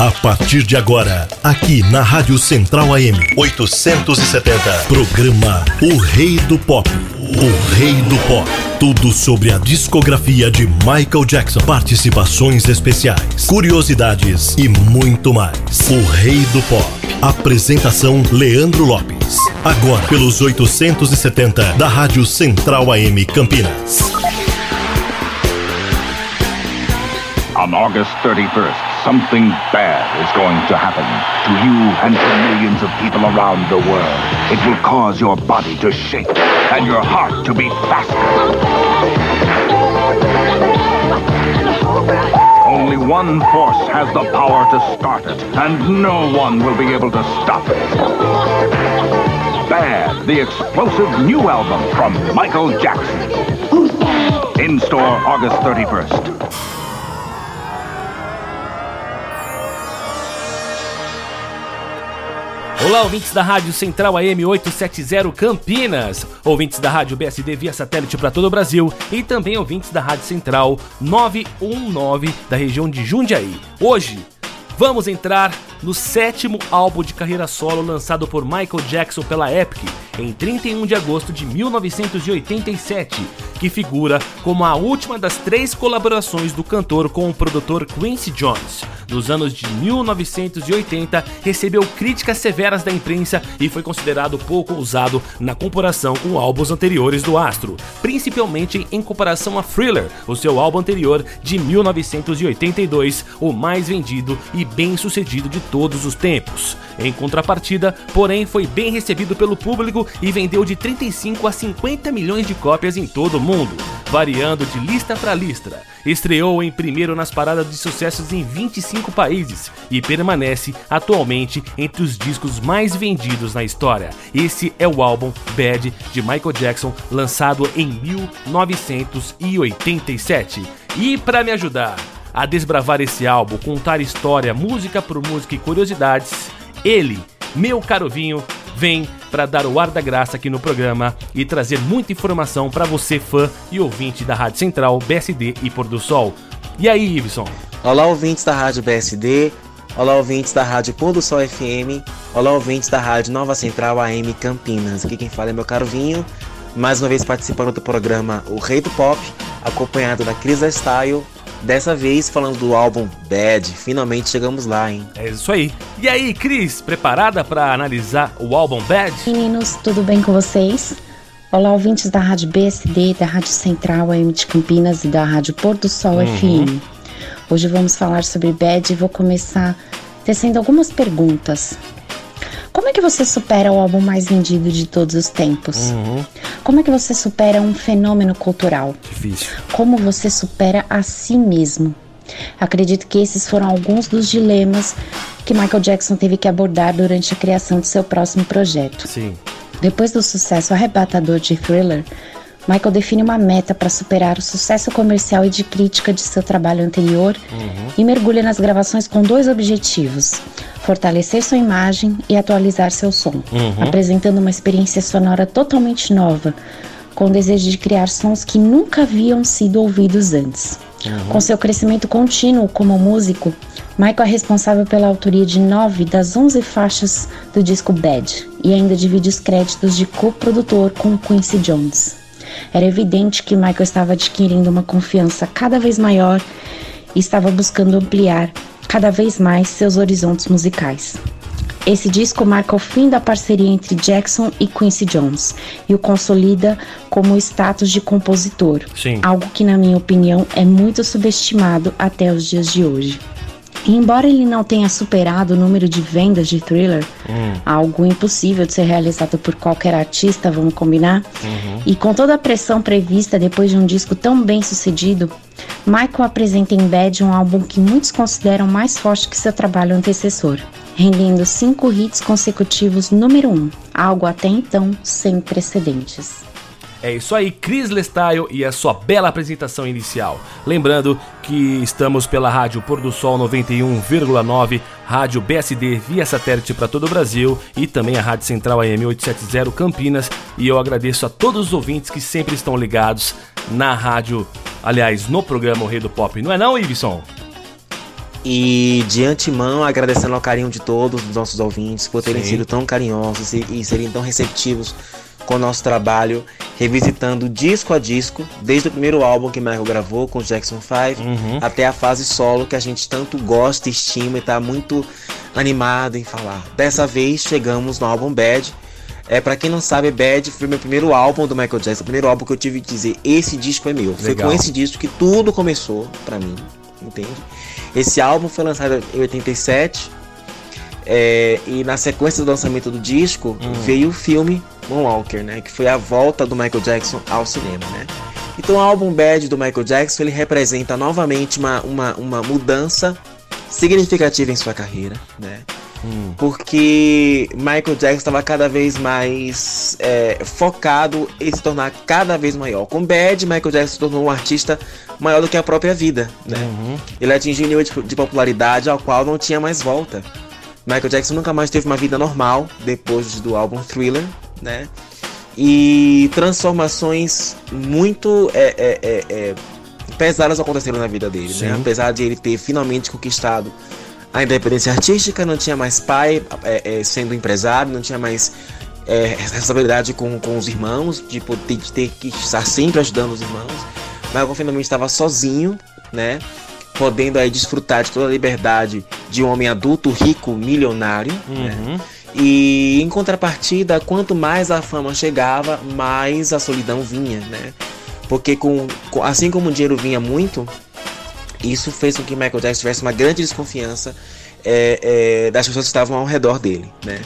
A partir de agora, aqui na Rádio Central AM 870, programa O Rei do Pop. O Rei do Pop. Tudo sobre a discografia de Michael Jackson, participações especiais, curiosidades e muito mais. O Rei do Pop. Apresentação Leandro Lopes. Agora pelos 870 da Rádio Central AM Campinas. On August 31st, something bad is going to happen to you and to millions of people around the world. It will cause your body to shake and your heart to beat faster. Only one force has the power to start it, and no one will be able to stop it. Bad, the explosive new album from Michael Jackson. In store August 31st. Olá, ouvintes da Rádio Central AM 870 Campinas, ouvintes da Rádio BSD via satélite para todo o Brasil e também ouvintes da Rádio Central 919 da região de Jundiaí. Hoje, vamos entrar no sétimo álbum de carreira solo lançado por Michael Jackson pela Epic em 31 de agosto de 1987, que figura como a última das três colaborações do cantor com o produtor Quincy Jones. Nos anos de 1980, recebeu críticas severas da imprensa e foi considerado pouco usado na comparação com álbuns anteriores do astro, principalmente em comparação a Thriller, o seu álbum anterior de 1982, o mais vendido e bem sucedido de todos os tempos. Em contrapartida, porém, foi bem recebido pelo público e vendeu de 35 a 50 milhões de cópias em todo o mundo, variando de lista para lista. Estreou em primeiro nas paradas de sucessos em 25 países e permanece atualmente entre os discos mais vendidos na história. Esse é o álbum Bad de Michael Jackson, lançado em 1987. E para me ajudar a desbravar esse álbum, contar história, música por música e curiosidades, ele, meu caro vinho, vem para dar o ar da graça aqui no programa e trazer muita informação para você, fã e ouvinte da Rádio Central, BSD e Pôr do Sol. E aí, Iveson? Olá, ouvintes da Rádio BSD. Olá, ouvintes da Rádio Pôr do Sol FM. Olá, ouvintes da Rádio Nova Central AM Campinas. Aqui quem fala é meu caro Vinho. Mais uma vez participando do programa O Rei do Pop, acompanhado da Cris Style Dessa vez falando do álbum Bad, finalmente chegamos lá, hein? É isso aí. E aí, Cris, preparada para analisar o álbum Bad? Meninos, tudo bem com vocês? Olá, ouvintes da Rádio BSD, da Rádio Central AM de Campinas e da Rádio Pôr do Sol uhum. FM. Hoje vamos falar sobre Bad e vou começar tecendo algumas perguntas. Como é que você supera o álbum mais vendido de todos os tempos? Uhum. Como é que você supera um fenômeno cultural? Difícil. Como você supera a si mesmo? Acredito que esses foram alguns dos dilemas que Michael Jackson teve que abordar durante a criação de seu próximo projeto. Sim. Depois do sucesso arrebatador de Thriller, Michael define uma meta para superar o sucesso comercial e de crítica de seu trabalho anterior uhum. e mergulha nas gravações com dois objetivos: fortalecer sua imagem e atualizar seu som, uhum. apresentando uma experiência sonora totalmente nova, com o desejo de criar sons que nunca haviam sido ouvidos antes. Uhum. Com seu crescimento contínuo como músico, Michael é responsável pela autoria de nove das onze faixas do disco Bad e ainda divide os créditos de co-produtor com Quincy Jones. Era evidente que Michael estava adquirindo uma confiança cada vez maior e estava buscando ampliar cada vez mais seus horizontes musicais. Esse disco marca o fim da parceria entre Jackson e Quincy Jones e o consolida como status de compositor, Sim. algo que, na minha opinião, é muito subestimado até os dias de hoje. E embora ele não tenha superado o número de vendas de Thriller, hum. algo impossível de ser realizado por qualquer artista, vamos combinar, uhum. e com toda a pressão prevista depois de um disco tão bem sucedido, Michael apresenta em Bad um álbum que muitos consideram mais forte que seu trabalho antecessor, rendendo cinco hits consecutivos número um, algo até então sem precedentes. É isso aí, Chris Lestyle e a sua bela apresentação inicial. Lembrando que estamos pela Rádio Pôr do Sol 91,9, Rádio BSD via satélite para todo o Brasil e também a Rádio Central AM 870 Campinas. E eu agradeço a todos os ouvintes que sempre estão ligados na rádio, aliás, no programa O Rei do Pop. Não é não, Iveson? E de antemão, agradecendo ao carinho de todos os nossos ouvintes por terem Sim. sido tão carinhosos e, e serem tão receptivos com o nosso trabalho, revisitando disco a disco, desde o primeiro álbum que Michael gravou com Jackson 5 uhum. até a fase solo que a gente tanto gosta, estima e está muito animado em falar. Dessa vez chegamos no álbum Bad. É, para quem não sabe, Bad foi meu primeiro álbum do Michael Jackson, o primeiro álbum que eu tive que dizer, esse disco é meu. Legal. Foi com esse disco que tudo começou para mim, entende? Esse álbum foi lançado em 87. É, e na sequência do lançamento do disco hum. veio o filme Moonwalker, né? Que foi a volta do Michael Jackson ao cinema, né? Então o álbum Bad do Michael Jackson ele representa novamente uma, uma, uma mudança significativa em sua carreira, né? Hum. Porque Michael Jackson estava cada vez mais é, focado em se tornar cada vez maior. Com Bad, Michael Jackson se tornou um artista maior do que a própria vida. Né? Uhum. Ele atingiu um nível de, de popularidade ao qual não tinha mais volta. Michael Jackson nunca mais teve uma vida normal depois do álbum Thriller, né? E transformações muito é, é, é, é pesadas aconteceram na vida dele, né? Apesar de ele ter finalmente conquistado a independência artística, não tinha mais pai é, é, sendo empresário, não tinha mais responsabilidade com, com os irmãos, de, poder, de ter que estar sempre ajudando os irmãos. Mas finalmente estava sozinho, né? Podendo aí desfrutar de toda a liberdade de um homem adulto, rico, milionário. Né? Uhum. Né? E em contrapartida, quanto mais a fama chegava, mais a solidão vinha, né? Porque com, assim como o dinheiro vinha muito, isso fez com que Michael Jackson tivesse uma grande desconfiança é, é, das pessoas que estavam ao redor dele, né?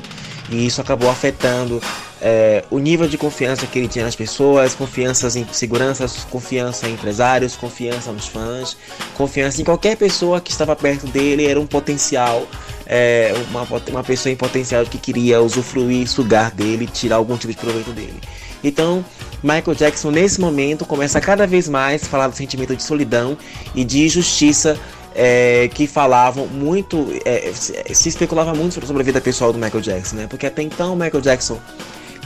E isso acabou afetando é, o nível de confiança que ele tinha nas pessoas, confiança em seguranças, confiança em empresários, confiança nos fãs, confiança em qualquer pessoa que estava perto dele, era um potencial, é, uma, uma pessoa em potencial que queria usufruir, sugar dele, tirar algum tipo de proveito dele. Então, Michael Jackson, nesse momento, começa cada vez mais a falar do sentimento de solidão e de injustiça é, que falavam muito, é, se especulava muito sobre a vida pessoal do Michael Jackson, né? Porque até então o Michael Jackson,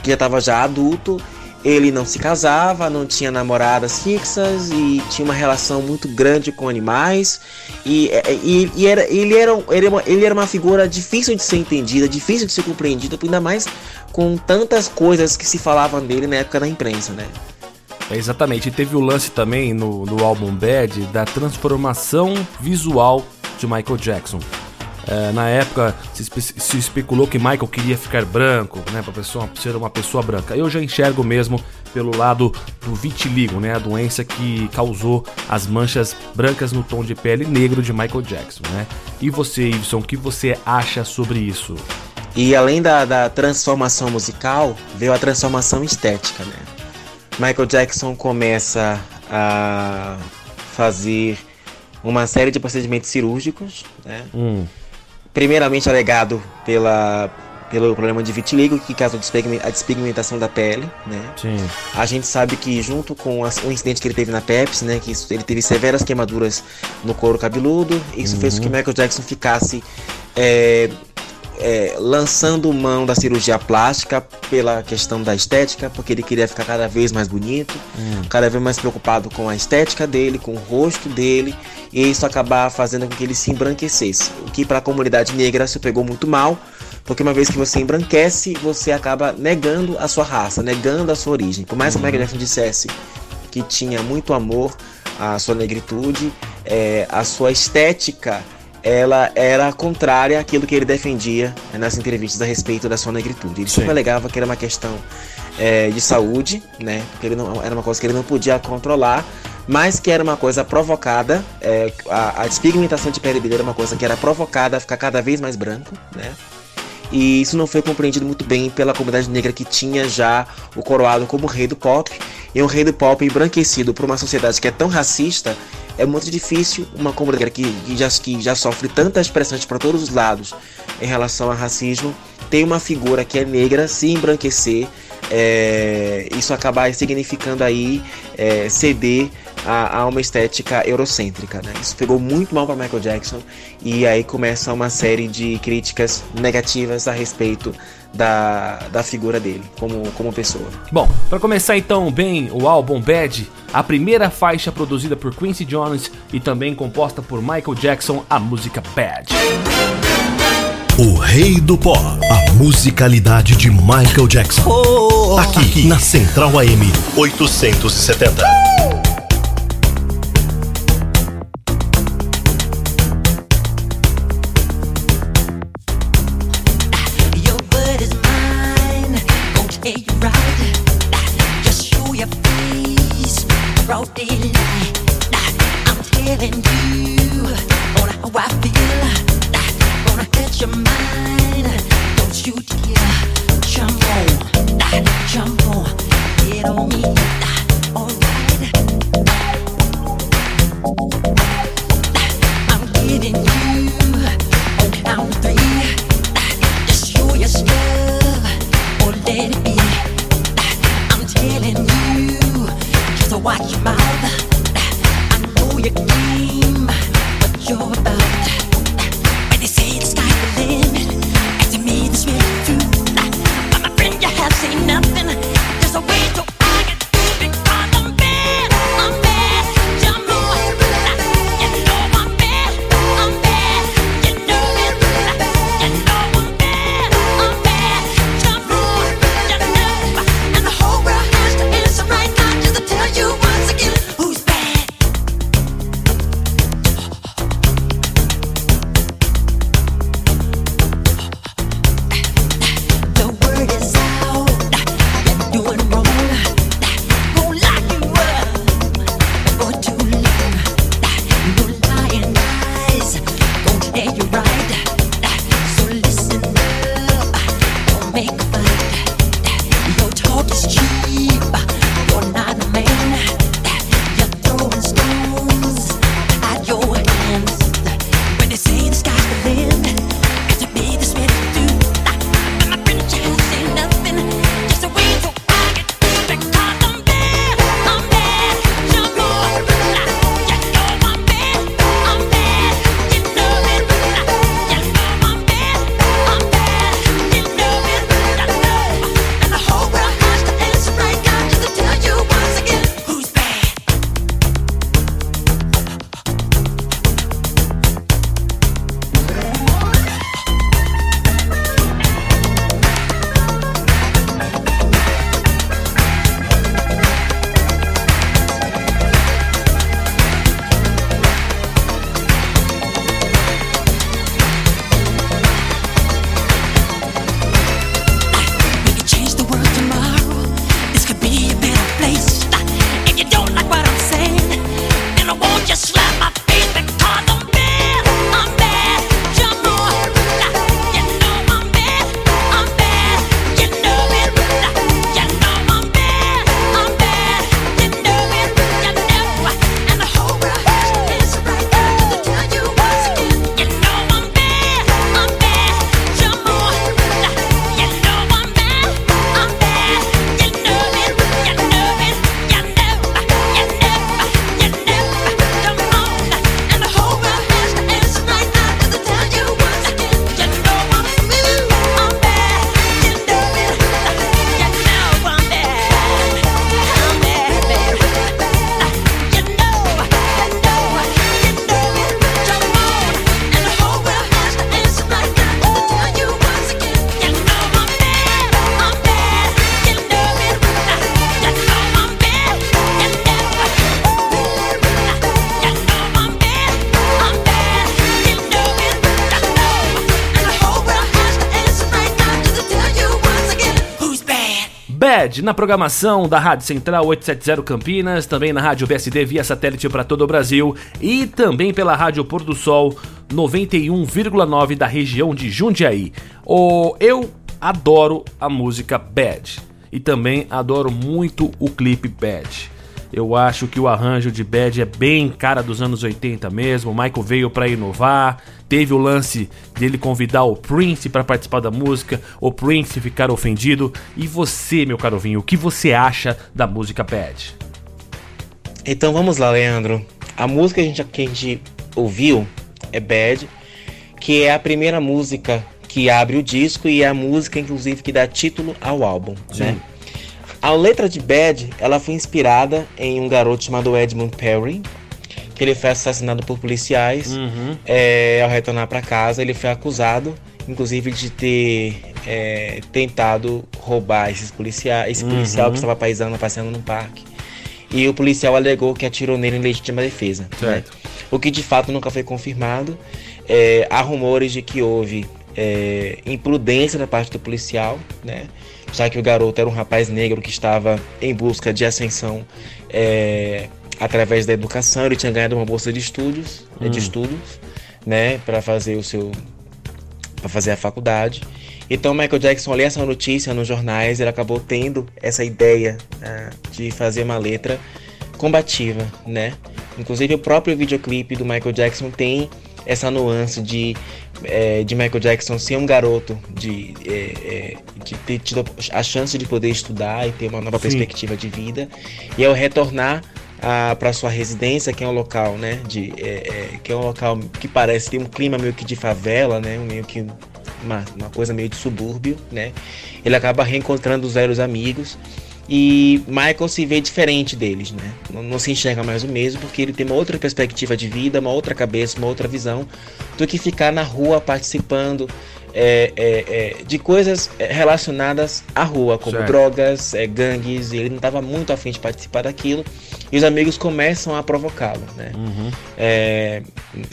que já estava já adulto, ele não se casava, não tinha namoradas fixas e tinha uma relação muito grande com animais. E, é, e, e era, ele, era, ele, era uma, ele era uma figura difícil de ser entendida, difícil de ser compreendida, ainda mais com tantas coisas que se falavam dele na época da imprensa, né? É, exatamente, e teve o lance também no, no álbum Bad da transformação visual de Michael Jackson. É, na época se, se, especulou que Michael queria ficar branco, né, para pessoa ser uma pessoa branca. Eu já enxergo mesmo pelo lado do vitiligo, né, a doença que causou as manchas brancas no tom de pele negro de Michael Jackson, né? E você, Iveson, o que você acha sobre isso? E além da, da transformação musical, veio a transformação estética, né? Michael Jackson começa a fazer uma série de procedimentos cirúrgicos, né? Hum. Primeiramente alegado pela, pelo problema de vitiligo que causa a despigmentação da pele, né? Sim. A gente sabe que junto com o incidente que ele teve na Pepsi, né, que ele teve severas queimaduras no couro cabeludo, isso uhum. fez com que Michael Jackson ficasse é, é, lançando mão da cirurgia plástica pela questão da estética, porque ele queria ficar cada vez mais bonito, hum. cada vez mais preocupado com a estética dele, com o rosto dele, e isso acabar fazendo com que ele se embranquecesse, o que para a comunidade negra se pegou muito mal, porque uma vez que você embranquece, você acaba negando a sua raça, negando a sua origem. Por mais que o Michael Jackson dissesse que tinha muito amor à sua negritude, é, a sua estética ela era contrária àquilo que ele defendia nas entrevistas a respeito da sua negritude. Ele Sim. sempre alegava que era uma questão é, de saúde, né? Porque ele não, era uma coisa que ele não podia controlar, mas que era uma coisa provocada. É, a, a despigmentação de pele dele era uma coisa que era provocada a ficar cada vez mais branco, né? E isso não foi compreendido muito bem pela comunidade negra que tinha já o coroado como rei do pop. E um rei do pop embranquecido por uma sociedade que é tão racista, é muito difícil uma comunidade que, que, já, que já sofre tantas pressões para todos os lados em relação ao racismo, ter uma figura que é negra se embranquecer, é, isso acabar significando aí é, ceder a, a, uma estética eurocêntrica, né? Isso pegou muito mal para Michael Jackson e aí começa uma série de críticas negativas a respeito da, da figura dele como, como pessoa. Bom, para começar então bem o álbum Bad, a primeira faixa produzida por Quincy Jones e também composta por Michael Jackson, a música Bad. O rei do pop, a musicalidade de Michael Jackson. Aqui, aqui. na Central AM 870. Na programação da Rádio Central 870 Campinas, também na Rádio BSD via satélite para todo o Brasil e também pela Rádio Pôr do Sol 91,9 da região de Jundiaí. Oh, eu adoro a música Bad e também adoro muito o clipe Bad. Eu acho que o arranjo de Bad é bem cara dos anos 80 mesmo. O Michael veio para inovar. Teve o lance dele convidar o Prince para participar da música, o Prince ficar ofendido. E você, meu caro vinho, o que você acha da música Bad? Então vamos lá, Leandro. A música que a gente, que a gente ouviu é Bad, que é a primeira música que abre o disco e é a música, inclusive, que dá título ao álbum, Sim. né? A letra de Bad, ela foi inspirada em um garoto chamado Edmund Perry, que ele foi assassinado por policiais. Uhum. É, ao retornar para casa, ele foi acusado, inclusive, de ter é, tentado roubar esses policiais, esse policial uhum. que estava paisando, passeando no parque. E o policial alegou que atirou nele em legítima defesa. Né? O que de fato nunca foi confirmado. É, há rumores de que houve é, imprudência da parte do policial, né? Já que o garoto era um rapaz negro que estava em busca de ascensão é, através da educação. Ele tinha ganhado uma bolsa de estudos, hum. de estudos, né, para fazer o seu, para fazer a faculdade. Então Michael Jackson lê essa notícia nos jornais, ele acabou tendo essa ideia uh, de fazer uma letra combativa, né? Inclusive o próprio videoclipe do Michael Jackson tem essa nuance de, é, de Michael Jackson ser um garoto, de, é, é, de ter tido a chance de poder estudar e ter uma nova Sim. perspectiva de vida. E ao retornar para sua residência, que é um local, né, de, é, é, que é um local que parece ter um clima meio que de favela, né, meio que uma, uma coisa meio de subúrbio, né? Ele acaba reencontrando os velhos amigos e Michael se vê diferente deles, né? Não, não, se enxerga mais o mesmo porque ele tem uma outra perspectiva de vida, uma outra cabeça, uma outra visão do que ficar na rua participando é, é, é, de coisas relacionadas à rua, como certo. drogas, é, gangues. ele não estava muito afim de participar daquilo e os amigos começam a provocá-lo, né? Uhum. É,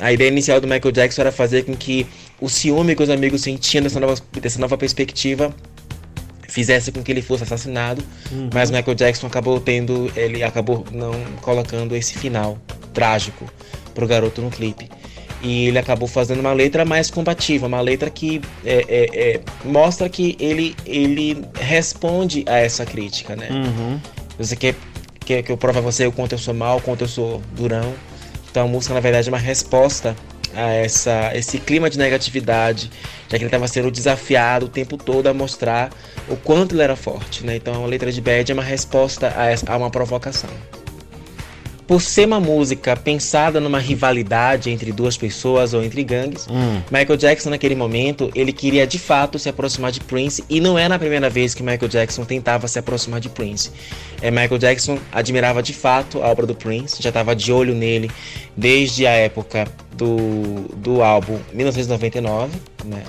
a ideia inicial do Michael Jackson era fazer com que o ciúme que os amigos sentiam dessa nova, dessa nova perspectiva fizesse com que ele fosse assassinado, uhum. mas Michael Jackson acabou tendo, ele acabou não colocando esse final trágico pro garoto no clipe. E ele acabou fazendo uma letra mais combativa, uma letra que é, é, é, mostra que ele, ele responde a essa crítica, né? Uhum. Você quer, quer que eu prove a você o quanto eu sou mal, o quanto eu sou durão. Então a música, na verdade, é uma resposta a essa, esse clima de negatividade, já que ele estava sendo desafiado o tempo todo a mostrar o quanto ele era forte. Né? Então a letra de Bad é uma resposta a, essa, a uma provocação. Por ser uma música pensada numa rivalidade entre duas pessoas ou entre gangues, hum. Michael Jackson naquele momento ele queria de fato se aproximar de Prince e não era a primeira vez que Michael Jackson tentava se aproximar de Prince. É, Michael Jackson admirava de fato a obra do Prince, já estava de olho nele desde a época do, do álbum 1999, né?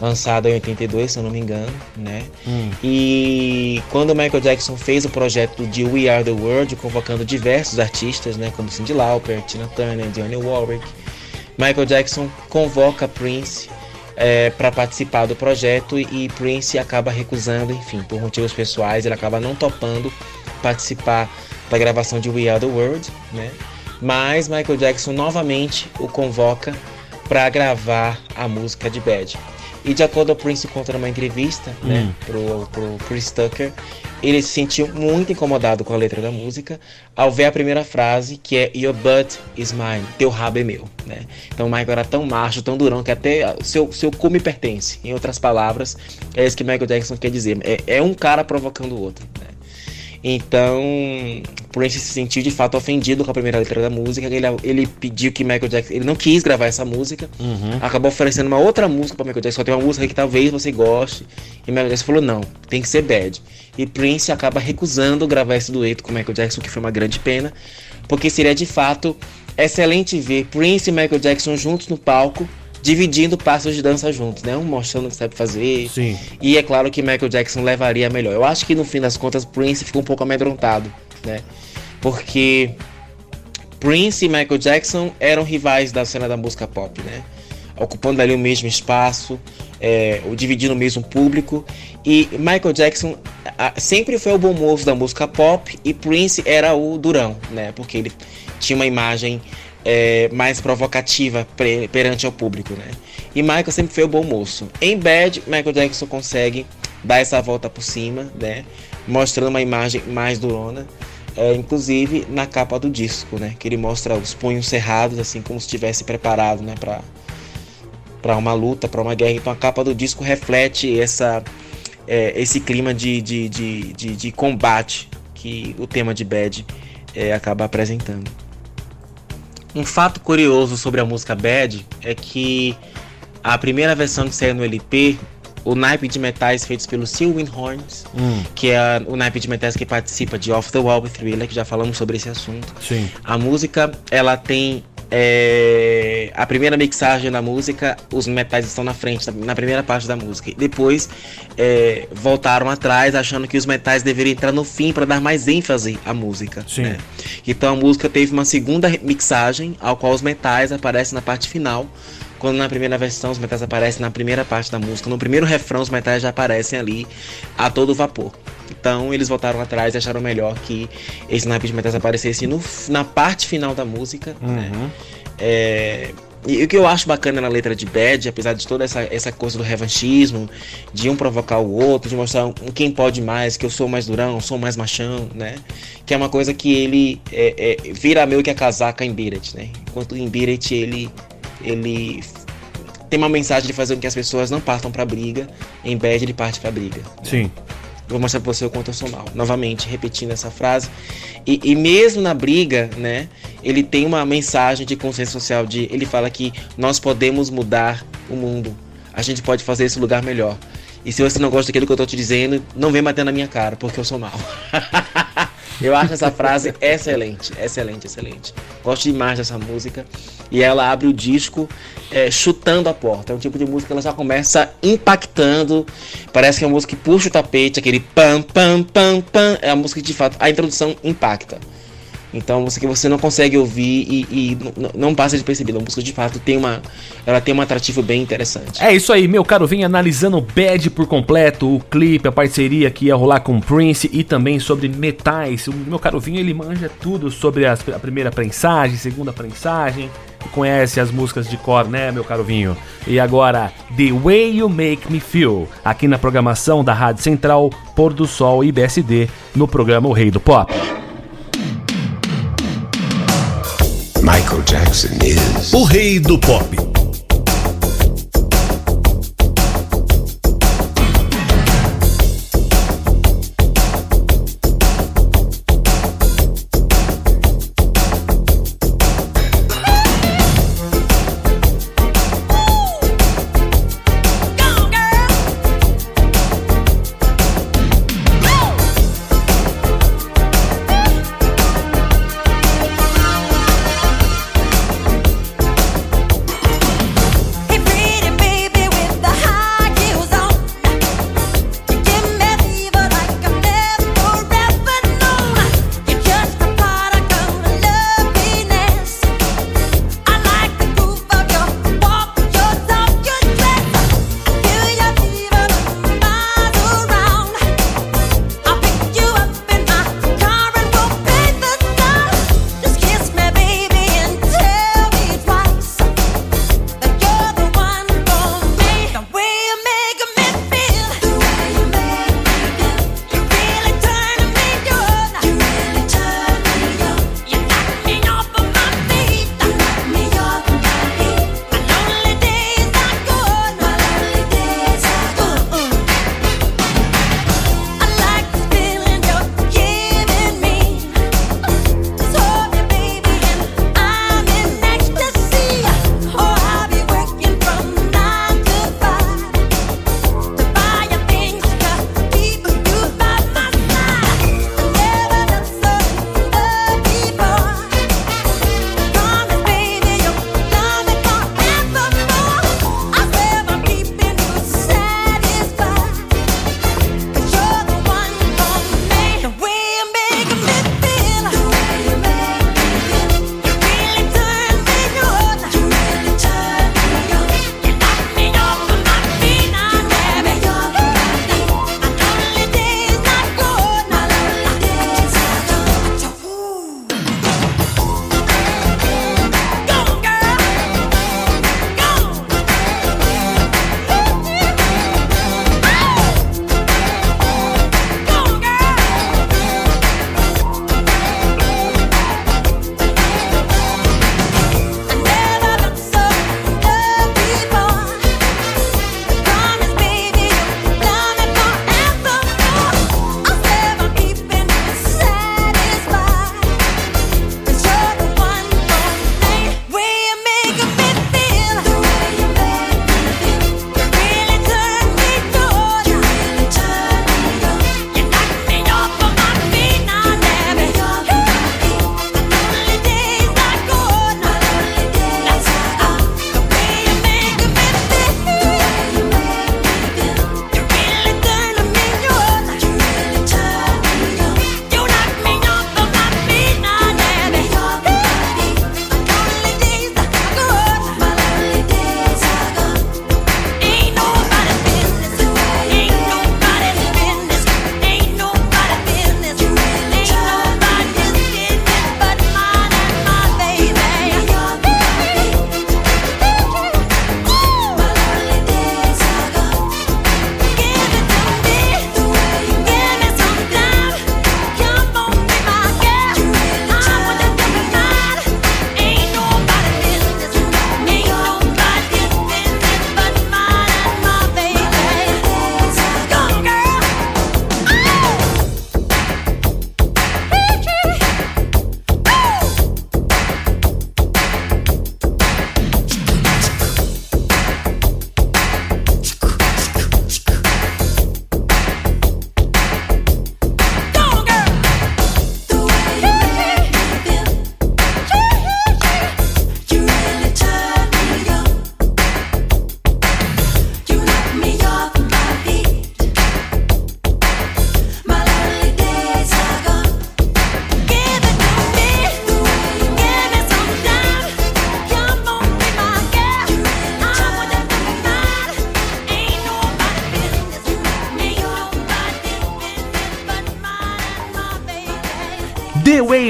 Lançado em 82, se eu não me engano, né? Hum. E quando o Michael Jackson fez o projeto de We Are the World, convocando diversos artistas, né, como Cyndi Lauper, Tina Turner, Dionne Warwick, Michael Jackson convoca Prince é, para participar do projeto e Prince acaba recusando, enfim, por motivos pessoais, ele acaba não topando participar da gravação de We Are the World, né? Mas Michael Jackson novamente o convoca para gravar a música de Bad. E de acordo com o Prince conta numa entrevista, né, hum. né, pro, pro Chris Tucker, ele se sentiu muito incomodado com a letra da música ao ver a primeira frase, que é Your butt is mine, teu rabo é meu, né? Então o Michael era tão macho, tão durão, que até seu, seu cu me pertence. Em outras palavras, é isso que Michael Jackson quer dizer. É, é um cara provocando o outro, né? Então, Prince se sentiu de fato ofendido com a primeira letra da música. Ele, ele pediu que Michael Jackson. Ele não quis gravar essa música. Uhum. Acabou oferecendo uma outra música para Michael Jackson. Só tem uma música que talvez você goste. E Michael Jackson falou: não, tem que ser bad. E Prince acaba recusando gravar esse dueto com Michael Jackson, que foi uma grande pena. Porque seria de fato excelente ver Prince e Michael Jackson juntos no palco dividindo passos de dança juntos, né? Um mostrando o que sabe fazer. Sim. E é claro que Michael Jackson levaria melhor. Eu acho que no fim das contas Prince ficou um pouco amedrontado, né? Porque Prince e Michael Jackson eram rivais da cena da música pop, né? Ocupando ali o mesmo espaço, é, dividindo o mesmo público. E Michael Jackson a, sempre foi o bom moço da música pop e Prince era o durão, né? Porque ele tinha uma imagem é, mais provocativa perante ao público, né? E Michael sempre foi o bom moço. Em Bad, Michael Jackson consegue dar essa volta por cima, né? Mostrando uma imagem mais durona. É, inclusive na capa do disco, né? Que ele mostra os punhos cerrados, assim como se estivesse preparado, né? Para para uma luta, para uma guerra. Então a capa do disco reflete essa, é, esse clima de, de, de, de, de combate que o tema de Bad é, acaba apresentando. Um fato curioso sobre a música Bad é que a primeira versão que saiu no LP, o naipe de metais feitos pelo Sylvan Horns, hum. que é o naipe de metais que participa de Off the Wall with Thriller, que já falamos sobre esse assunto. Sim. A música, ela tem é, a primeira mixagem da música, os metais estão na frente, na primeira parte da música. Depois é, voltaram atrás, achando que os metais deveriam entrar no fim para dar mais ênfase à música. Sim. Né? Então a música teve uma segunda mixagem, ao qual os metais aparecem na parte final. Quando na primeira versão os metais aparecem na primeira parte da música, no primeiro refrão os metais já aparecem ali a todo vapor. Então eles voltaram atrás e acharam melhor que esse naipe de metais aparecesse no, na parte final da música. Né? Uhum. Né? É, e o que eu acho bacana na letra de Bad, apesar de toda essa, essa coisa do revanchismo, de um provocar o outro, de mostrar um, quem pode mais, que eu sou mais durão, sou mais machão, né? Que é uma coisa que ele é, é, vira meio que a casaca em Biret, né? Enquanto em Biret ele, ele tem uma mensagem de fazer com que as pessoas não partam pra briga, em Bad ele parte pra briga. Né? Sim. Vou mostrar pra você o quanto eu sou mal. Novamente, repetindo essa frase. E, e, mesmo na briga, né? Ele tem uma mensagem de consciência social. De, ele fala que nós podemos mudar o mundo. A gente pode fazer esse lugar melhor. E se você não gosta daquilo que eu tô te dizendo, não vem bater na minha cara, porque eu sou mal. eu acho essa frase excelente, excelente, excelente. Gosto demais dessa música. E ela abre o disco é, chutando a porta. É um tipo de música que ela já começa impactando. Parece que é uma música que puxa o tapete, aquele pam, pam, pam, pam. É a música que de fato a introdução impacta. Então você que você não consegue ouvir e, e não passa de perceber. A música de fato tem uma, ela tem um atrativo bem interessante. É isso aí, meu caro, vem analisando o Bad por completo, o clipe, a parceria que ia rolar com o Prince e também sobre metais. O meu caro Vinho ele manja tudo sobre as, a primeira prensagem, segunda prensagem conhece as músicas de cor, né, meu caro Vinho? E agora, The Way You Make Me Feel, aqui na programação da Rádio Central, Pôr do Sol e BSD, no programa O Rei do Pop. O rei do pop.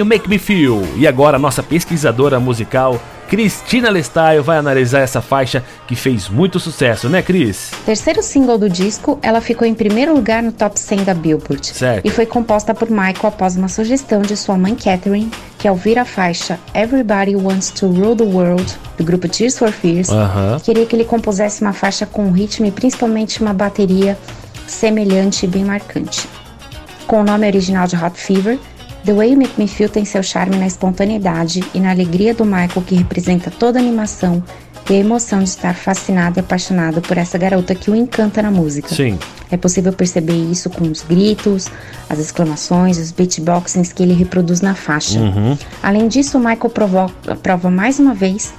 You Make Me Feel. E agora nossa pesquisadora musical Cristina Lestyle vai analisar essa faixa que fez muito sucesso, né, Cris? Terceiro single do disco, ela ficou em primeiro lugar no top 100 da Billboard. Certo. E foi composta por Michael após uma sugestão de sua mãe Catherine, que ao ouvir a faixa Everybody Wants to Rule the World, do grupo Tears for Fears, Aham. queria que ele compusesse uma faixa com um ritmo e principalmente uma bateria semelhante e bem marcante. Com o nome original de Hot Fever, The Way You Make Me Feel tem seu charme na espontaneidade e na alegria do Michael que representa toda a animação e a emoção de estar fascinado e apaixonado por essa garota que o encanta na música. Sim. É possível perceber isso com os gritos, as exclamações, os beatboxings que ele reproduz na faixa. Além disso, o Michael provoca- prova mais uma vez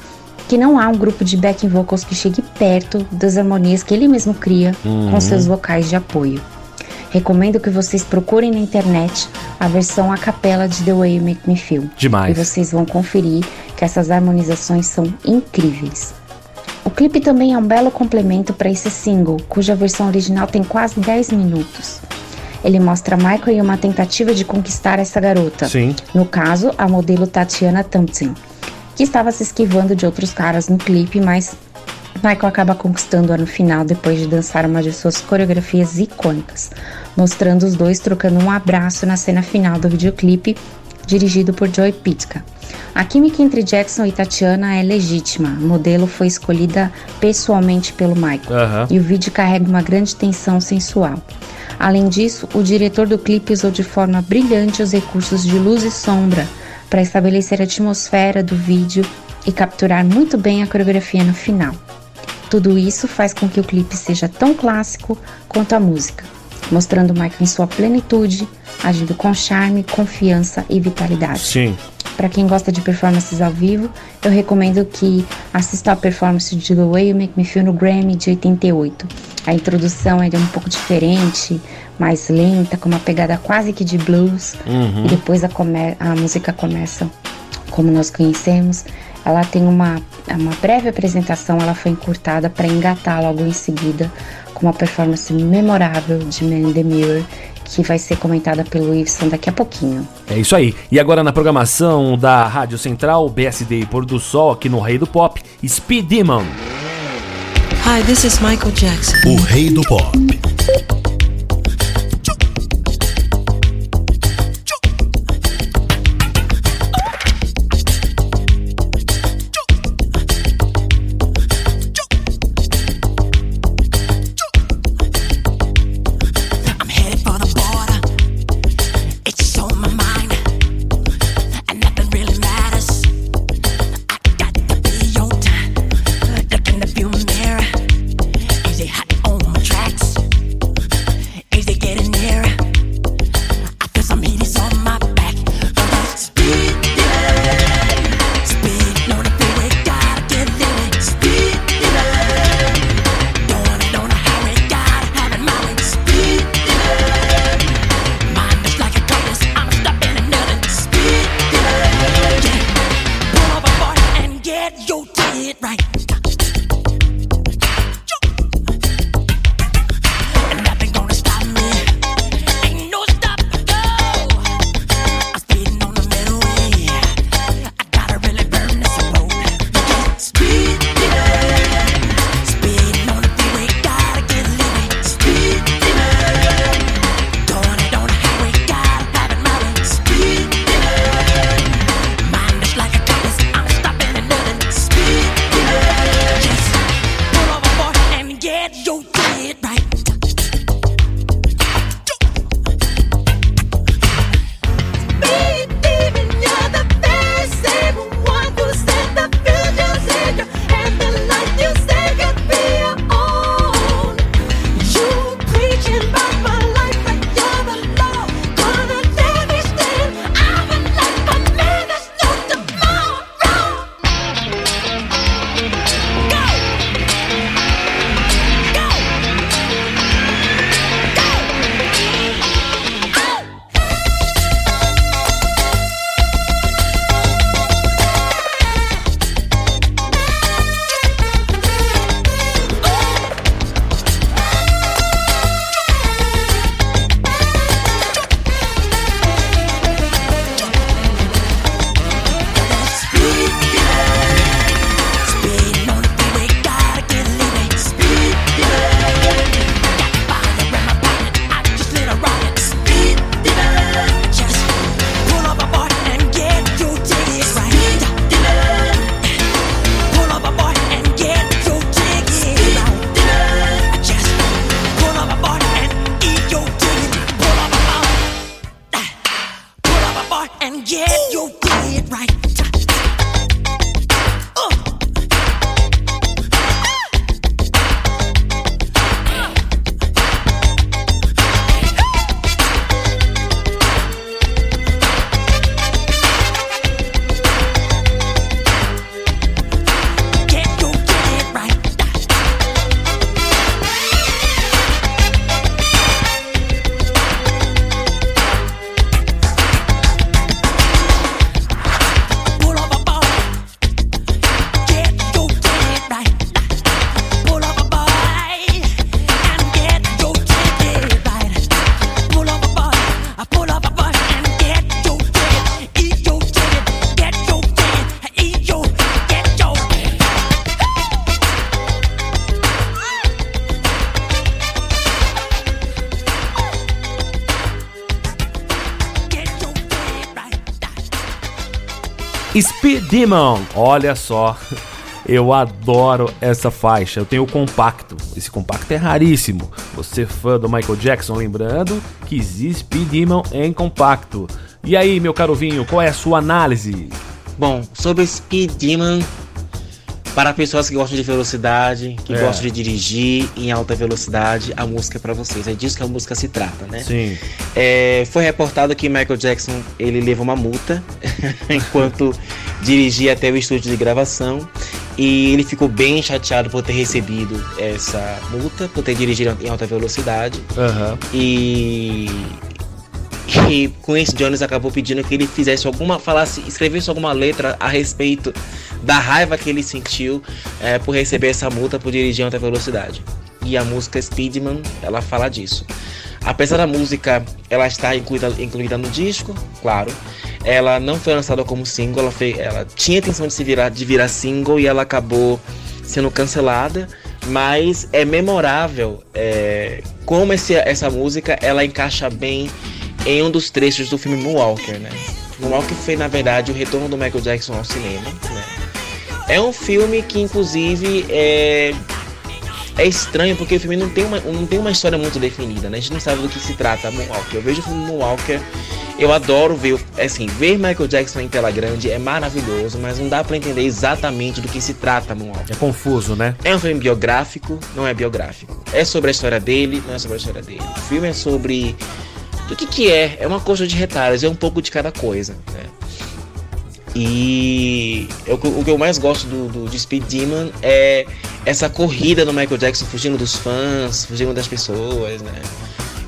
que não há um grupo de backing vocals que chegue perto das harmonias que ele mesmo cria com seus vocais de apoio. Recomendo que vocês procurem na internet a versão a capela de The Way You Make Me Feel. Demais. E vocês vão conferir que essas harmonizações são incríveis. O clipe também é um belo complemento para esse single, cuja versão original tem quase 10 minutos. Ele mostra Michael em uma tentativa de conquistar essa garota. Sim. No caso, a modelo Tatiana Thompson, que estava se esquivando de outros caras no clipe, mas Michael acaba conquistando-a no final depois de dançar uma de suas coreografias icônicas, mostrando os dois trocando um abraço na cena final do videoclipe, dirigido por Joy Pitka. A química entre Jackson e Tatiana é legítima. A modelo foi escolhida pessoalmente pelo Michael Aham. e o vídeo carrega uma grande tensão sensual. Além disso, o diretor do clipe usou de forma brilhante os recursos de luz e sombra para estabelecer a atmosfera do vídeo e capturar muito bem a coreografia no final. Tudo isso faz com que o clipe seja tão clássico quanto a música, mostrando Michael em sua plenitude, agindo com charme, confiança e vitalidade. Sim. Para quem gosta de performances ao vivo, eu recomendo que assista a performance de The Way You Make Me Feel no Grammy de 88. A introdução é um pouco diferente, mais lenta, com uma pegada quase que de blues. E depois a, a música começa como nós conhecemos. Ela tem uma, uma breve apresentação, ela foi encurtada para engatar logo em seguida com uma performance memorável de Man in the Mirror, que vai ser comentada pelo Wilson daqui a pouquinho. É isso aí. E agora na programação da Rádio Central, BSD e Pôr do Sol, aqui no Rei do Pop, Speed Demon. Hi, this is Michael Jackson. O rei do pop. Demon, olha só. Eu adoro essa faixa. Eu tenho o compacto. Esse compacto é raríssimo. Você fã do Michael Jackson, lembrando que existe Speed Demon em compacto. E aí, meu caro Vinho, qual é a sua análise? Bom, sobre Speed Demon, para pessoas que gostam de velocidade, que É. gostam de dirigir em alta velocidade, a música é para vocês. É disso que a música se trata, né? Sim. É, foi reportado que Michael Jackson ele levou uma multa enquanto dirigia até o estúdio de gravação e ele ficou bem chateado por ter recebido essa multa, por ter dirigido em alta velocidade Aham. e e Quincy Jones acabou pedindo que ele fizesse alguma, falasse, escrevesse alguma letra a respeito da raiva que ele sentiu é, por receber essa multa por dirigir em alta velocidade. E a música Speedman, ela fala disso. Apesar da música ela estar incluída, incluída no disco, claro, ela não foi lançada como single, ela, foi, ela tinha intenção de se virar, de virar single e ela acabou sendo cancelada, mas é memorável é, como esse, essa música ela encaixa bem em um dos trechos do filme Moonwalker, né? Moonwalker foi na verdade o retorno do Michael Jackson ao cinema, né? É um filme que inclusive é é estranho porque o filme não tem uma, não tem uma história muito definida, né? A gente não sabe do que se trata Moonwalker. Eu vejo o filme Moonwalker, eu adoro ver, assim, ver Michael Jackson em tela grande é maravilhoso, mas não dá pra entender exatamente do que se trata Moonwalker. É confuso, né? É um filme biográfico, não é biográfico. É sobre a história dele, não é sobre a história dele. O filme é sobre do que que é, é uma coxa de retalhos, é um pouco de cada coisa, né? E eu- o que eu mais gosto do, do de Speed Demon é essa corrida do Michael Jackson fugindo dos fãs, fugindo das pessoas, né?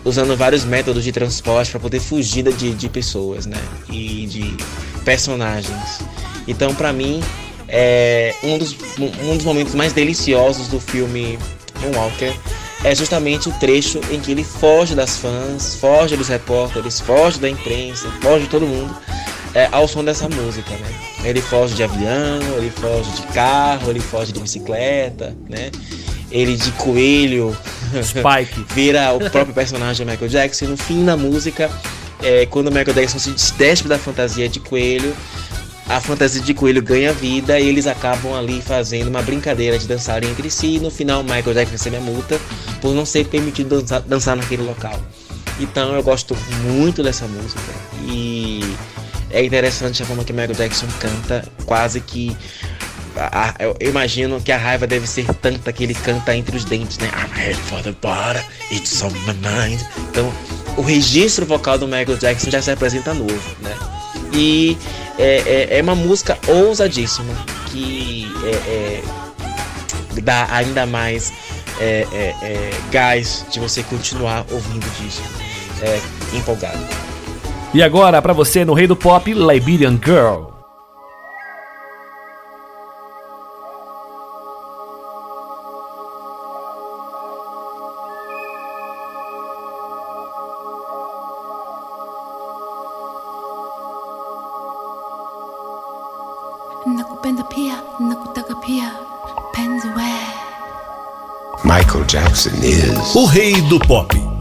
Usando vários métodos de transporte para poder fugir de, de pessoas, né? E de personagens. Então, pra mim, é um dos, um dos momentos mais deliciosos do filme Moonwalker é justamente o trecho em que ele foge das fãs, foge dos repórteres, foge da imprensa, foge de todo mundo é, ao som dessa música, né? Ele foge de avião, ele foge de carro, ele foge de bicicleta, né? Ele de coelho Spike. vira o próprio personagem do Michael Jackson. E no fim da música, é, quando o Michael Jackson se despe da fantasia de coelho, a fantasia de coelho ganha vida e eles acabam ali fazendo uma brincadeira de dançarem entre si. E no final, o Michael Jackson recebe a multa por não ser permitido dançar, dançar naquele local. Então eu gosto muito dessa música e é interessante a forma que Michael Jackson canta, quase que a- eu imagino que a raiva deve ser tanta que ele canta entre os dentes, né? I'm headed for the bottom, it's on my mind. Então, o registro vocal do Michael Jackson já se apresenta novo, né? E é, é- é uma música ousadíssima que é- é, dá ainda mais é, é, gás de você continuar ouvindo disso, empolgado. E agora, pra você no Rei do Pop, Liberian Girl. Michael Jackson is O rei do pop.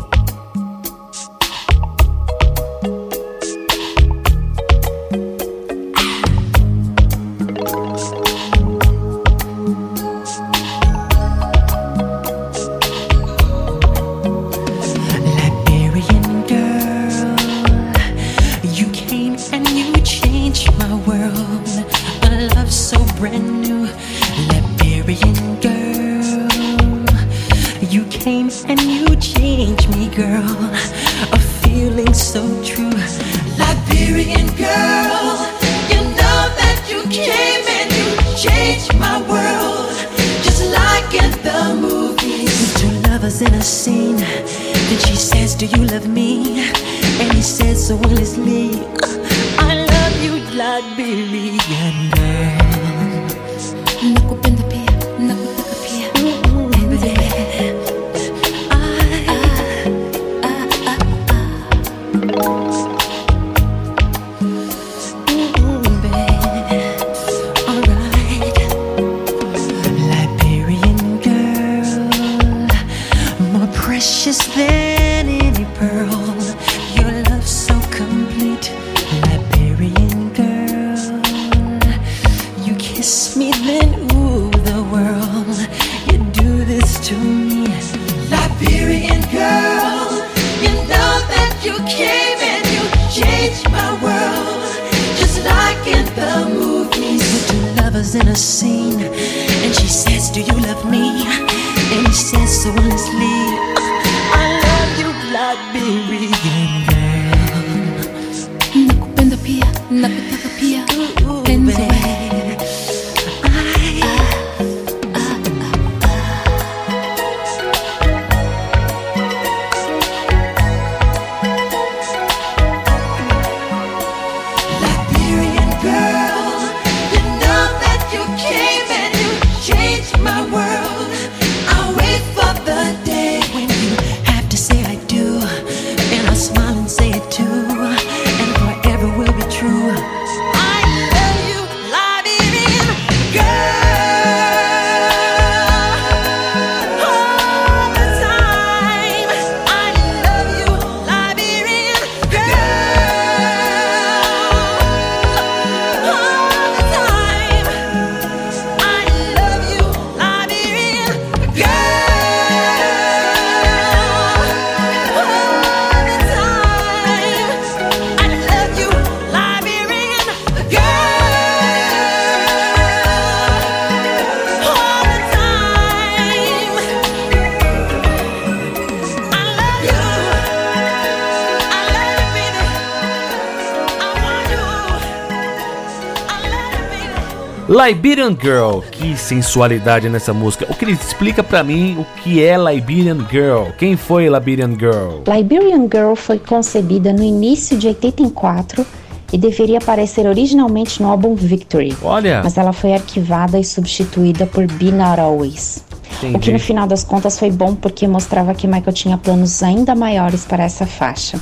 Liberian Girl, que sensualidade nessa música. O que ele explica pra mim o que é Liberian Girl? Quem foi Liberian Girl? Liberian Girl foi concebida no início de 84 e deveria aparecer originalmente no álbum Victory. Olha. Mas ela foi arquivada e substituída por Be Not Always. O que Entendi. no final das contas foi bom porque mostrava que Michael tinha planos ainda maiores para essa faixa.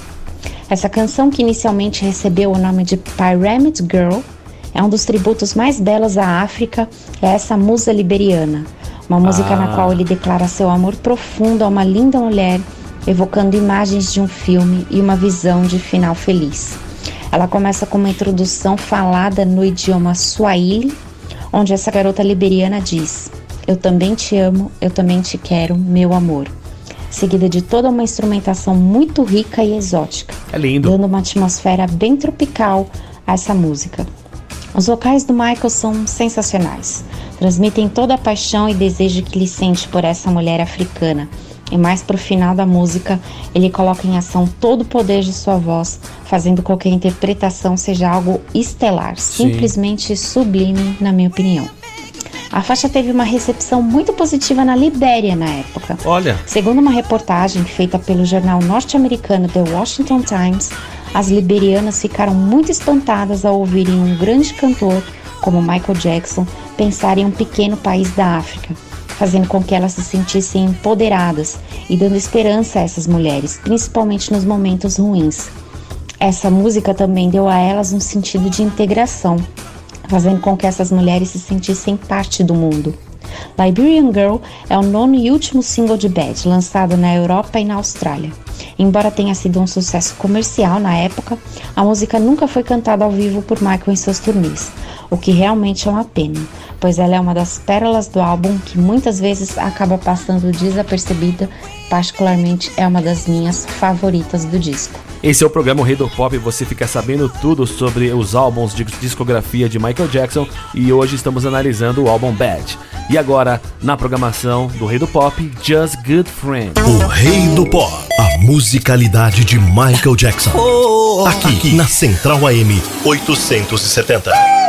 Essa canção, que inicialmente recebeu o nome de Pyramid Girl, é um dos tributos mais belos à África e a essa musa liberiana. Uma música na Ah. qual ele declara seu amor profundo a uma linda mulher, evocando imagens de um filme e uma visão de final feliz. Ela começa com uma introdução falada no idioma Swahili, onde essa garota liberiana diz: Eu também te amo, eu também te quero, meu amor. Seguida de toda uma instrumentação muito rica e exótica, É lindo. dando uma atmosfera bem tropical a essa música. Os vocais do Michael são sensacionais. Transmitem toda a paixão e desejo que ele sente por essa mulher africana. E mais pro final da música, ele coloca em ação todo o poder de sua voz, fazendo com que a interpretação seja algo estelar, simplesmente sublime, na minha opinião. A faixa teve uma recepção muito positiva na Libéria na época. Olha. Segundo uma reportagem feita pelo jornal norte-americano The Washington Times, as liberianas ficaram muito espantadas ao ouvirem um grande cantor como Michael Jackson pensar em um pequeno país da África, fazendo com que elas se sentissem empoderadas e dando esperança a essas mulheres, principalmente nos momentos ruins. Essa música também deu a elas um sentido de integração, fazendo com que essas mulheres se sentissem parte do mundo. Liberian Girl é o nono e último single de Bad, lançado na Europa e na Austrália. Embora tenha sido um sucesso comercial na época, a música nunca foi cantada ao vivo por Michael em seus turnês, o que realmente é uma pena, pois ela é uma das pérolas do álbum que muitas vezes acaba passando desapercebida, particularmente é uma das minhas favoritas do disco. Esse é o programa O Rei do Pop, você fica sabendo tudo sobre os álbuns de discografia de Michael Jackson e hoje estamos analisando o álbum Bad. E agora, na programação do Rei do Pop, Just Good Friend. O Rei do Pop. A musicalidade de Michael Jackson. Aqui, na Central AM 870.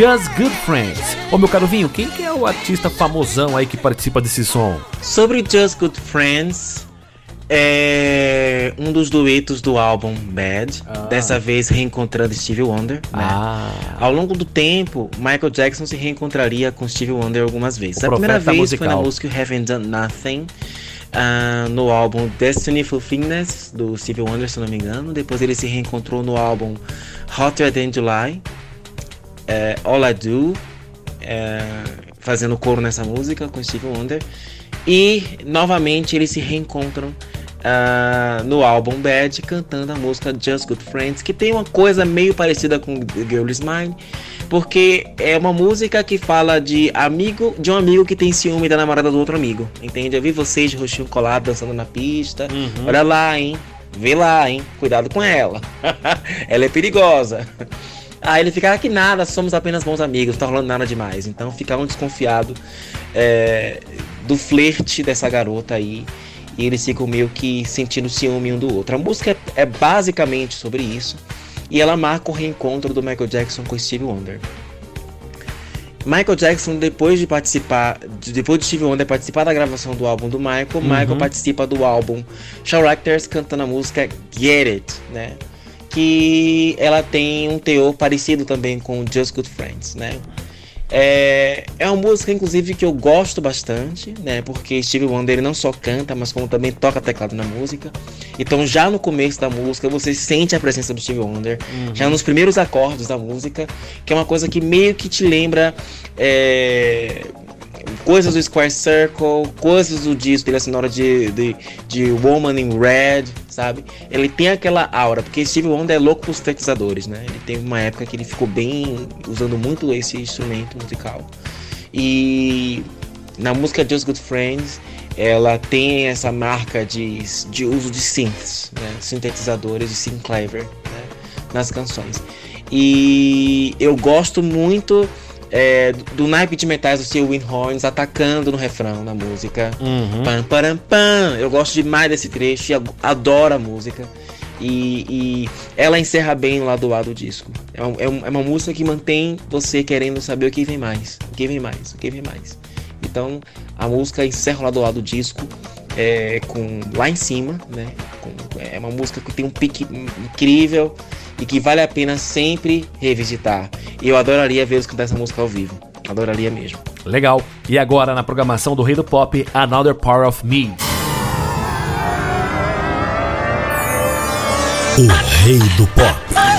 Just Good Friends. Ô meu caro Vinho, quem que é o artista famosão aí que participa desse som? Sobre Just Good Friends, é um dos duetos do álbum Bad, dessa vez reencontrando Stevie Wonder. Né? Ah. Ao longo do tempo, Michael Jackson se reencontraria com Stevie Wonder algumas vezes. O a primeira vez foi na musical. música Haven't Done Nothing, ah, no álbum Destiny Fulfillness, do Stevie Wonder, se não me engano. Depois ele se reencontrou no álbum Hotter Than July, é, All I Do, é, fazendo coro nessa música com Stevie Wonder. E novamente eles se reencontram ah, no álbum Bad, cantando a música Just Good Friends, que tem uma coisa meio parecida com The Girl Is Mine, porque é uma música que fala de amigo, de um amigo que tem ciúme da namorada do outro amigo, entende? Eu vi vocês de rostinho colado dançando na pista, olha lá, hein? Vê lá, hein? Cuidado com ela. ela é perigosa. Aí ele fica, ah, que nada, somos apenas bons amigos, não tá rolando nada demais. Então fica um desconfiado é, do flerte dessa garota aí. E eles ficam meio que sentindo ciúme um do outro. A música é, é basicamente sobre isso. E ela marca o reencontro do Michael Jackson com Stevie Wonder. Michael Jackson, depois de participar, de- depois de Stevie Wonder participar da gravação do álbum do Michael, Michael participa do álbum Characters cantando a música Get It, né? Que ela tem um teor parecido também com Just Good Friends, né? É, é uma música, inclusive, que eu gosto bastante, né? Porque Stevie Wonder ele não só canta, mas como também toca teclado na música. Então, já no começo da música, você sente a presença do Stevie Wonder, já nos primeiros acordes da música, que é uma coisa que meio que te lembra é, coisas do Square Circle, coisas do disco na hora de, de, de Woman in Red, sabe? Ele tem aquela aura, porque Steve Wonder é louco por sintetizadores, né? Ele teve uma época que ele ficou bem usando muito esse instrumento musical. E na música Just Good Friends, ela tem essa marca de, de uso de synths, né? sintetizadores e synth clever né? nas canções. E eu gosto muito é, do naipe de metais do Steel Wind Horns atacando no refrão na música. Pam, param, pam. Eu gosto demais desse trecho e adoro a música. E, e ela encerra bem o lado A do disco. É, um- é é uma música que mantém você querendo saber o que vem mais, o que vem mais, o que vem mais. Então a música encerra o lado A do disco é, com lá em cima, né? Com- é uma música que tem um pique incrível e que vale a pena sempre revisitar. E eu adoraria ver eles cantar essa música ao vivo. Adoraria mesmo. Legal. E agora na programação do Rei do Pop, Another Part of Me. O rei do pop.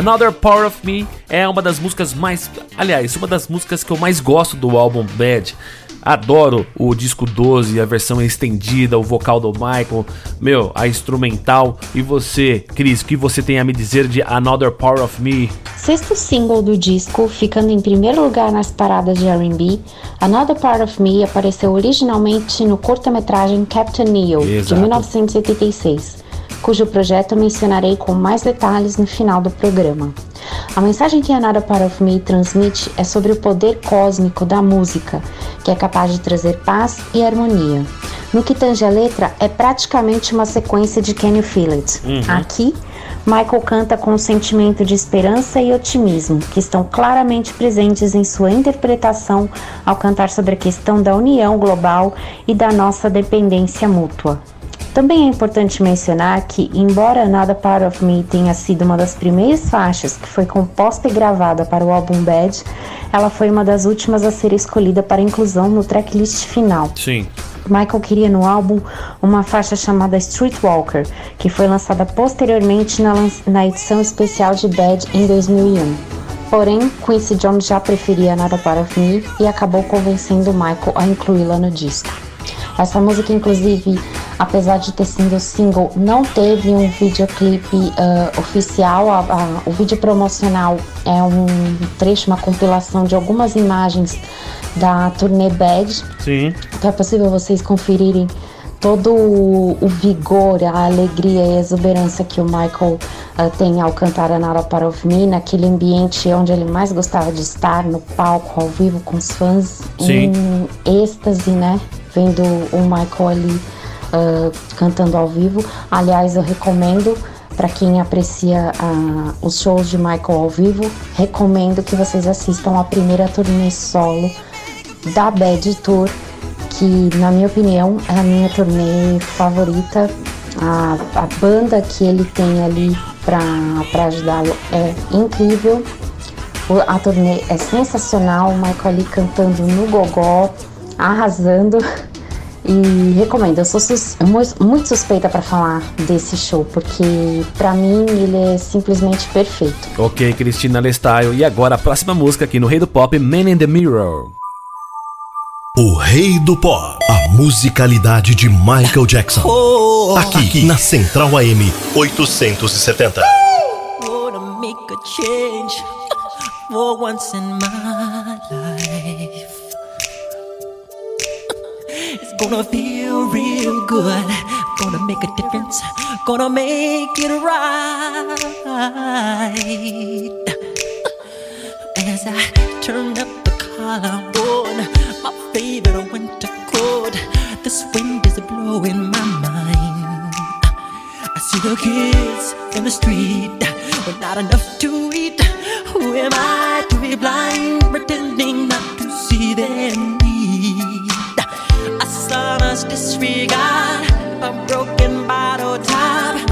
Another Power of Me é uma das músicas mais. Aliás, uma das músicas que eu mais gosto do álbum Bad. Adoro o disco 12, a versão estendida, o vocal do Michael, meu, a instrumental. E você, Cris, o que você tem a me dizer de Another Power of Me? Sexto single do disco, ficando em primeiro lugar nas paradas de R&B, Another Part of Me apareceu originalmente no curta-metragem Captain Neo, de Exato. 1986, cujo projeto mencionarei com mais detalhes no final do programa. A mensagem que of Me transmite é sobre o poder cósmico da música, que é capaz de trazer paz e harmonia. No que tange a letra, é praticamente uma sequência de Can You Feel It? Aqui, Michael canta com um sentimento de esperança e otimismo, que estão claramente presentes em sua interpretação ao cantar sobre a questão da união global e da nossa dependência mútua. Também é importante mencionar que, embora Another Part of Me tenha sido uma das primeiras faixas que foi composta e gravada para o álbum Bad, ela foi uma das últimas a ser escolhida para inclusão no tracklist final. Sim. Michael queria no álbum uma faixa chamada Streetwalker, que foi lançada posteriormente na, na edição especial de Bad em 2001. Porém, Quincy Jones já preferia Nada Part of Me e acabou convencendo Michael a incluí-la no disco. Essa música, inclusive, apesar de ter sido single, não teve um videoclipe ah, oficial. A- a- o vídeo promocional é um trecho, uma compilação de algumas imagens da turnê Bad, Sim. então é possível vocês conferirem todo o o vigor, a alegria e a exuberância que o Michael ah, tem ao cantar Another Part of Me, naquele ambiente onde ele mais gostava de estar, no palco, ao vivo, com os fãs, Sim. em êxtase, né? Vendo o Michael ali ah, cantando ao vivo. Aliás, eu recomendo para quem aprecia ah, os shows de Michael ao vivo, recomendo que vocês assistam a primeira turnê solo da Bad Tour, que na minha opinião é a minha turnê favorita. A, a banda que ele tem ali para ajudá-lo é incrível. A turnê é sensacional, o Michael ali cantando no gogó, arrasando. E recomendo, eu sou sus- mu- muito suspeita para falar desse show, porque para mim ele é simplesmente perfeito. Ok, Cristina Lestyle. E agora a próxima música aqui no Rei do Pop, Man in the Mirror. O Rei do Pop. A musicalidade de Michael Jackson. Aqui, na Central AM 870. Wanna make a change for once in my life. It's gonna feel real good. Gonna make a difference. Gonna make it right. As I turn up the collar on my favorite winter coat, this wind is blowing my mind. I see the kids in the street with not enough to eat. Who am I to be blind, pretending not to see their need? A son's disregard, a broken bottle top,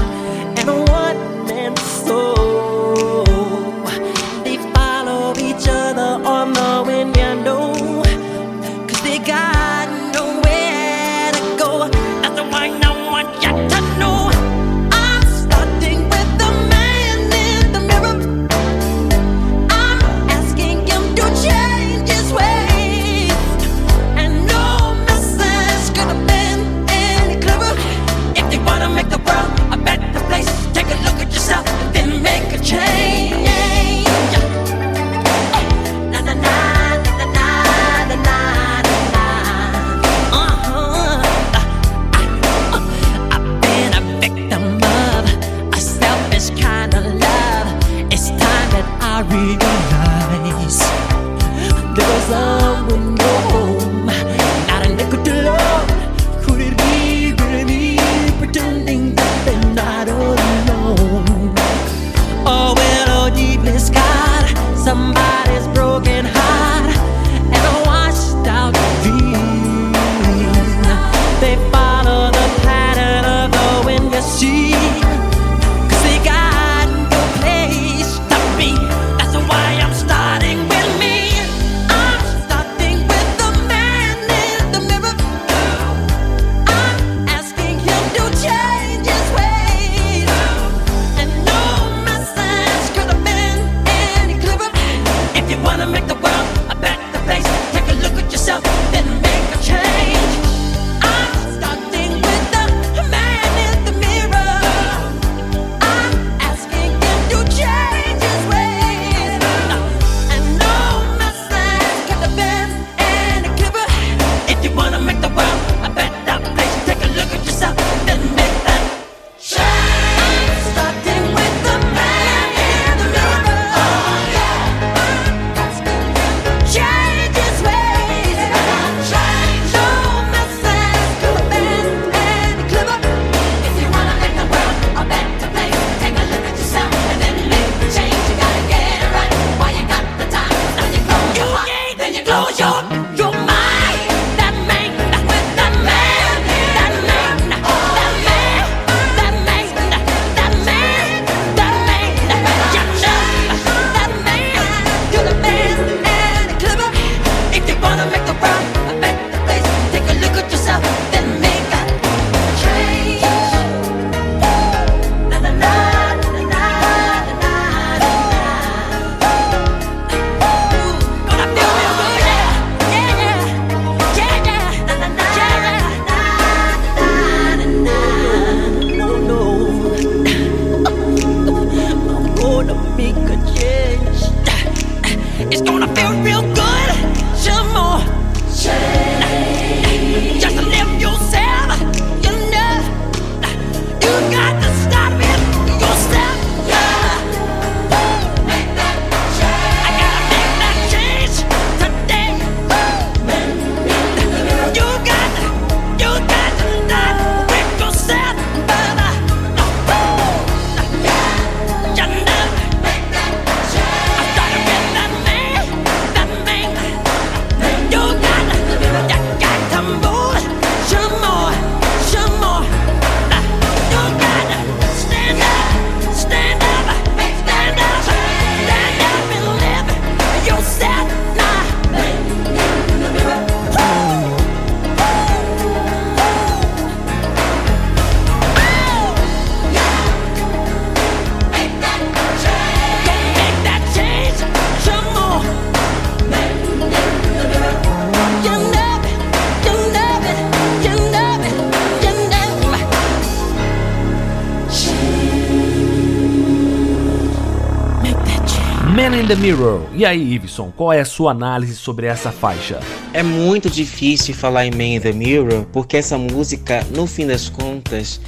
Mirror. E aí, Iveson, qual é a sua análise sobre essa faixa? É muito difícil falar em Man in the Mirror, porque essa música, no fim das contas,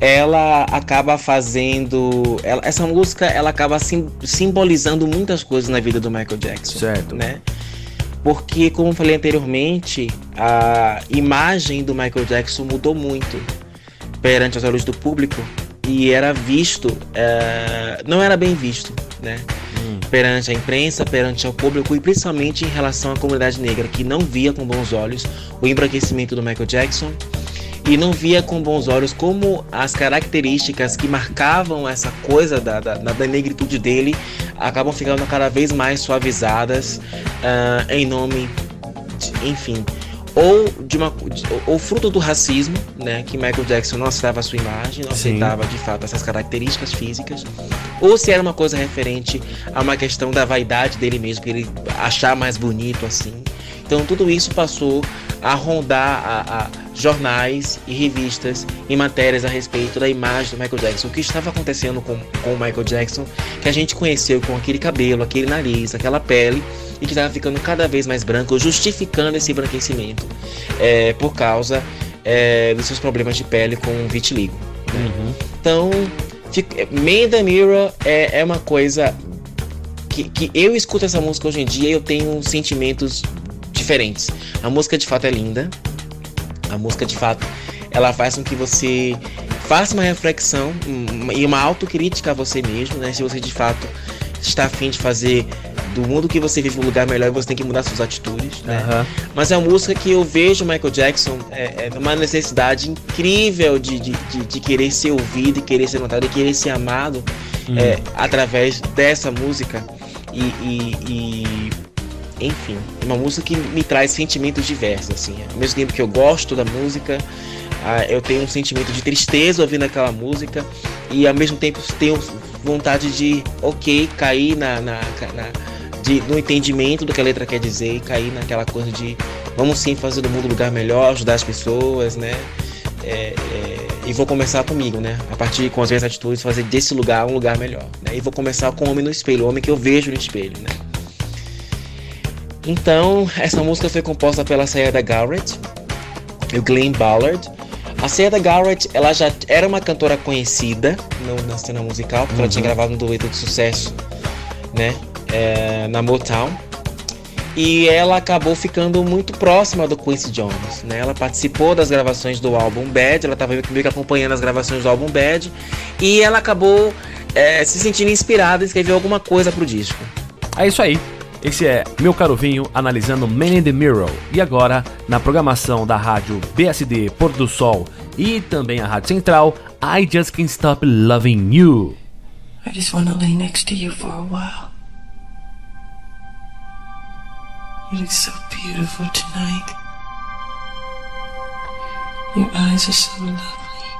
ela acaba fazendo. ela- essa música ela acaba sim- simbolizando muitas coisas na vida do Michael Jackson. Certo. Né? Porque, como eu falei anteriormente, a imagem do Michael Jackson mudou muito perante os olhos do público e era visto, eh, não era bem visto, né? Perante a imprensa, perante ao público e principalmente em relação à comunidade negra, que não via com bons olhos o embranquecimento do Michael Jackson e não via com bons olhos como as características que marcavam essa coisa da, da, da negritude dele acabam ficando cada vez mais suavizadas ah, em nome, de- enfim, ou de uma ou fruto do racismo, né, que Michael Jackson não aceitava a sua imagem, não Sim. aceitava de fato essas características físicas, ou se era uma coisa referente a uma questão da vaidade dele mesmo, que ele achar mais bonito assim. Então tudo isso passou a rondar a, a jornais e revistas e matérias a respeito da imagem do Michael Jackson. O que estava acontecendo com, com o Michael Jackson, que a gente conheceu com aquele cabelo, aquele nariz, aquela pele, e que estava ficando cada vez mais branco, justificando esse embranquecimento é, por causa é, dos seus problemas de pele com vitiligo. né? Então, fica- Man the Mirror é, é uma coisa que, que eu escuto essa música hoje em dia e eu tenho sentimentos diferentes. A música de fato é linda. A música de fato ela faz com que você faça uma reflexão um, e uma autocrítica a você mesmo, né? Se você de fato está afim de fazer do mundo que você vive um lugar melhor, você tem que mudar suas atitudes, né? Aham. Mas é uma música que eu vejo Michael Jackson é, é uma necessidade incrível de, de, de, de querer ser ouvido, de querer ser notado, de querer ser amado é, através dessa música. E, e- e, enfim, é uma música que me traz sentimentos diversos. Assim. Ao mesmo tempo que eu gosto da música, ah, eu tenho um sentimento de tristeza ouvindo aquela música, e ao mesmo tempo tenho vontade de, ok, cair na, na, na- de, no entendimento do que a letra quer dizer e cair naquela coisa de vamos sim fazer do mundo um lugar melhor, ajudar as pessoas, né? É, é, e vou começar comigo, né? A partir com as minhas atitudes, fazer desse lugar um lugar melhor. Né? E vou começar com o homem no espelho, o homem que eu vejo no espelho, né? Então, essa música foi composta pela Sayada Garrett e o Glenn Ballard. A Sayada Garrett, ela já era uma cantora conhecida no- na cena musical, porque ela tinha gravado um dueto de sucesso, né? é, na Motown. E ela acabou ficando muito próxima do Quincy Jones, né? Ela participou das gravações do álbum Bad, ela estava meio que acompanhando as gravações do álbum Bad, e ela acabou é, se sentindo inspirada e escreveu alguma coisa pro disco. É isso aí. Esse é Meu Caro Vinho analisando Man in the Mirror. E agora, na programação da rádio BSD Pôr do Sol e também a Rádio Central, I Just Can't Stop Loving You. I just want to lay next to you for a while. You look so beautiful tonight. Your eyes are so lovely.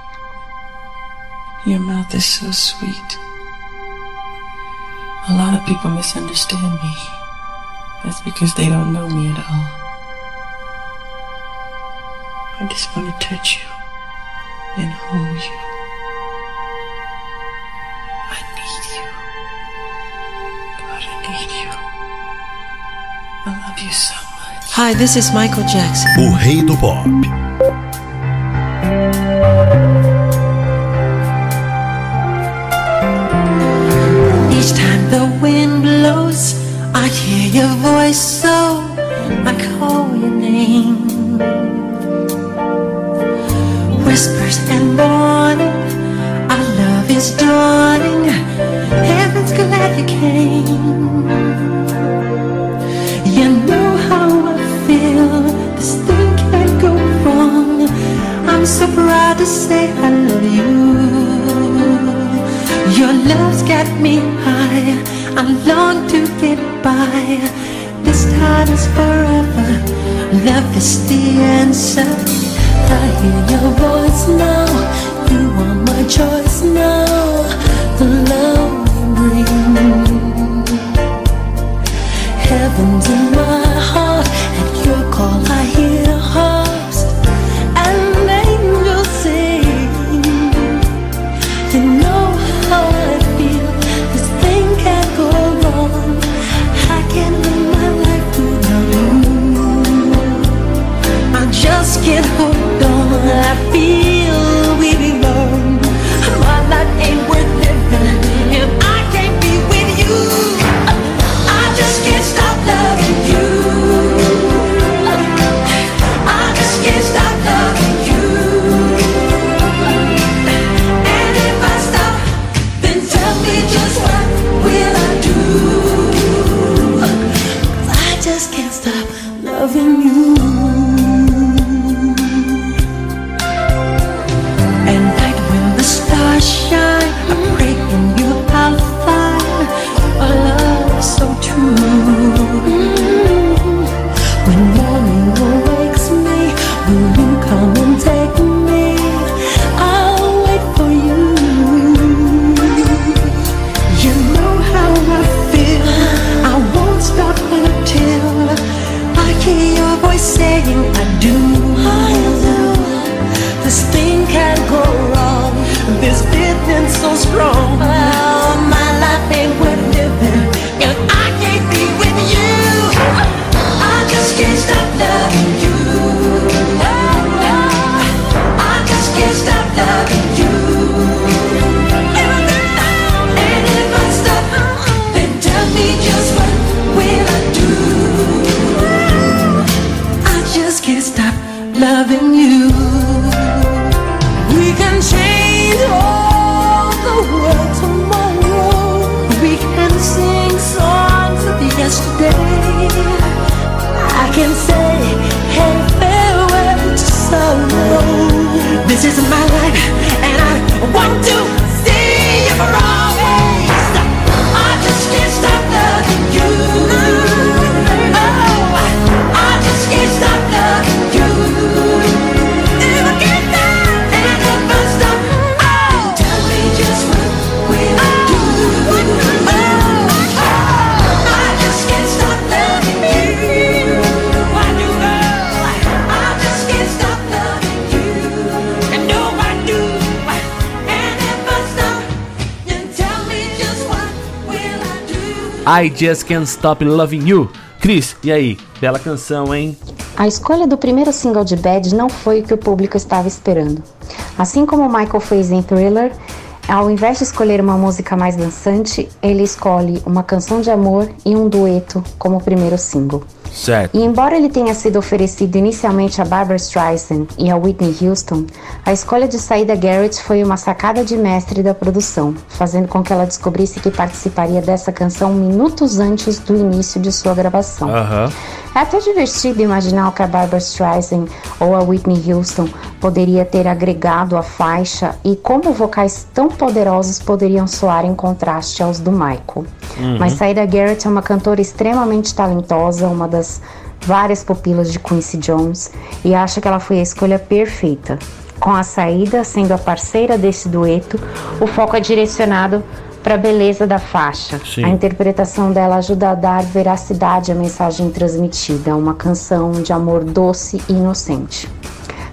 Your mouth is so sweet. A lot of people misunderstand me. That's because they don't know me at all. I just want to touch you and hold you. Love you so much. Hi, this is Michael Jackson. O rei do pop. Each time the wind blows, I hear your voice, so I call your name. Whispers and warning, our love is dawning. Heaven's glad you came. Feel. This thing can't go wrong. I'm so proud to say I love you. Your love's got me high. I long to get by. This time is forever. Love is the answer. I hear your voice now. You are my choice now. The love you bring. Heaven's in my heart. I Just Can't Stop Loving You. Cris, e aí? Bela canção, hein? A escolha do primeiro single de Bad não foi o que o público estava esperando. Assim como Michael fez em Thriller, ao invés de escolher uma música mais dançante, ele escolhe uma canção de amor e um dueto como primeiro single. Certo. E embora ele tenha sido oferecido inicialmente a Barbara Streisand e a Whitney Houston, a escolha de Saida Garrett foi uma sacada de mestre da produção, fazendo com que ela descobrisse que participaria dessa canção minutos antes do início de sua gravação. Aham. É até divertido imaginar o que a Barbara Streisand ou a Whitney Houston poderia ter agregado à faixa e como vocais tão poderosos poderiam soar em contraste aos do Michael. Mas Saida Garrett é uma cantora extremamente talentosa, uma das várias pupilas de Quincy Jones, e acho que ela foi a escolha perfeita. Com a saída sendo a parceira desse dueto, o foco é direcionado para a beleza da faixa. Sim. A interpretação dela ajuda a dar veracidade à mensagem transmitida, uma canção de amor doce e inocente.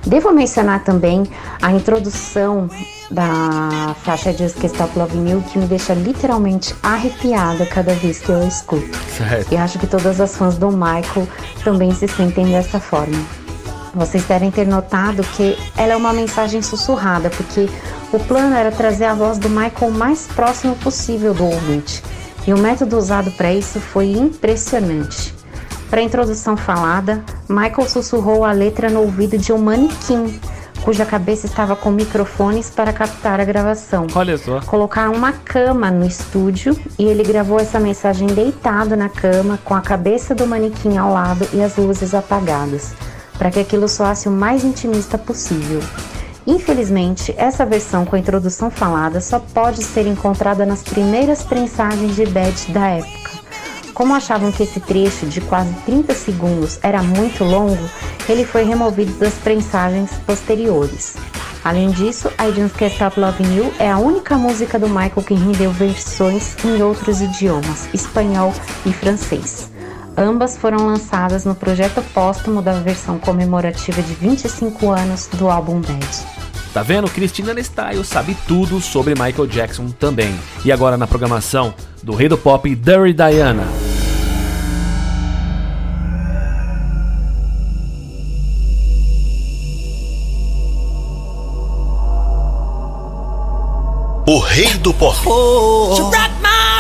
Devo mencionar também a introdução da faixa de Just Stop Loving You, que me deixa literalmente arrepiada cada vez que eu escuto. Certo. E acho que todas as fãs do Michael também se sentem dessa forma. Vocês devem ter notado que ela é uma mensagem sussurrada, porque o plano era trazer a voz do Michael o mais próximo possível do ouvinte. E o método usado para isso foi impressionante. Para a introdução falada, Michael sussurrou a letra no ouvido de um manequim, cuja cabeça estava com microfones para captar a gravação. Olha só. Colocaram uma cama no estúdio e ele gravou essa mensagem deitado na cama, com a cabeça do manequim ao lado e as luzes apagadas, para que aquilo soasse o mais intimista possível. Infelizmente, essa versão com a introdução falada só pode ser encontrada nas primeiras prensagens de Bad da época. Como achavam que esse trecho de quase 30 segundos era muito longo, ele foi removido das prensagens posteriores. Além disso, I Just Can't Stop Loving You é a única música do Michael que rendeu versões em outros idiomas, espanhol e francês. Ambas foram lançadas no projeto póstumo da versão comemorativa de 25 anos do álbum Bad. Tá vendo? Christina Nestaio sabe tudo sobre Michael Jackson também. E agora na programação do Rei do Pop, Dirty Diana. O Rei do Pop. Oh, oh, oh.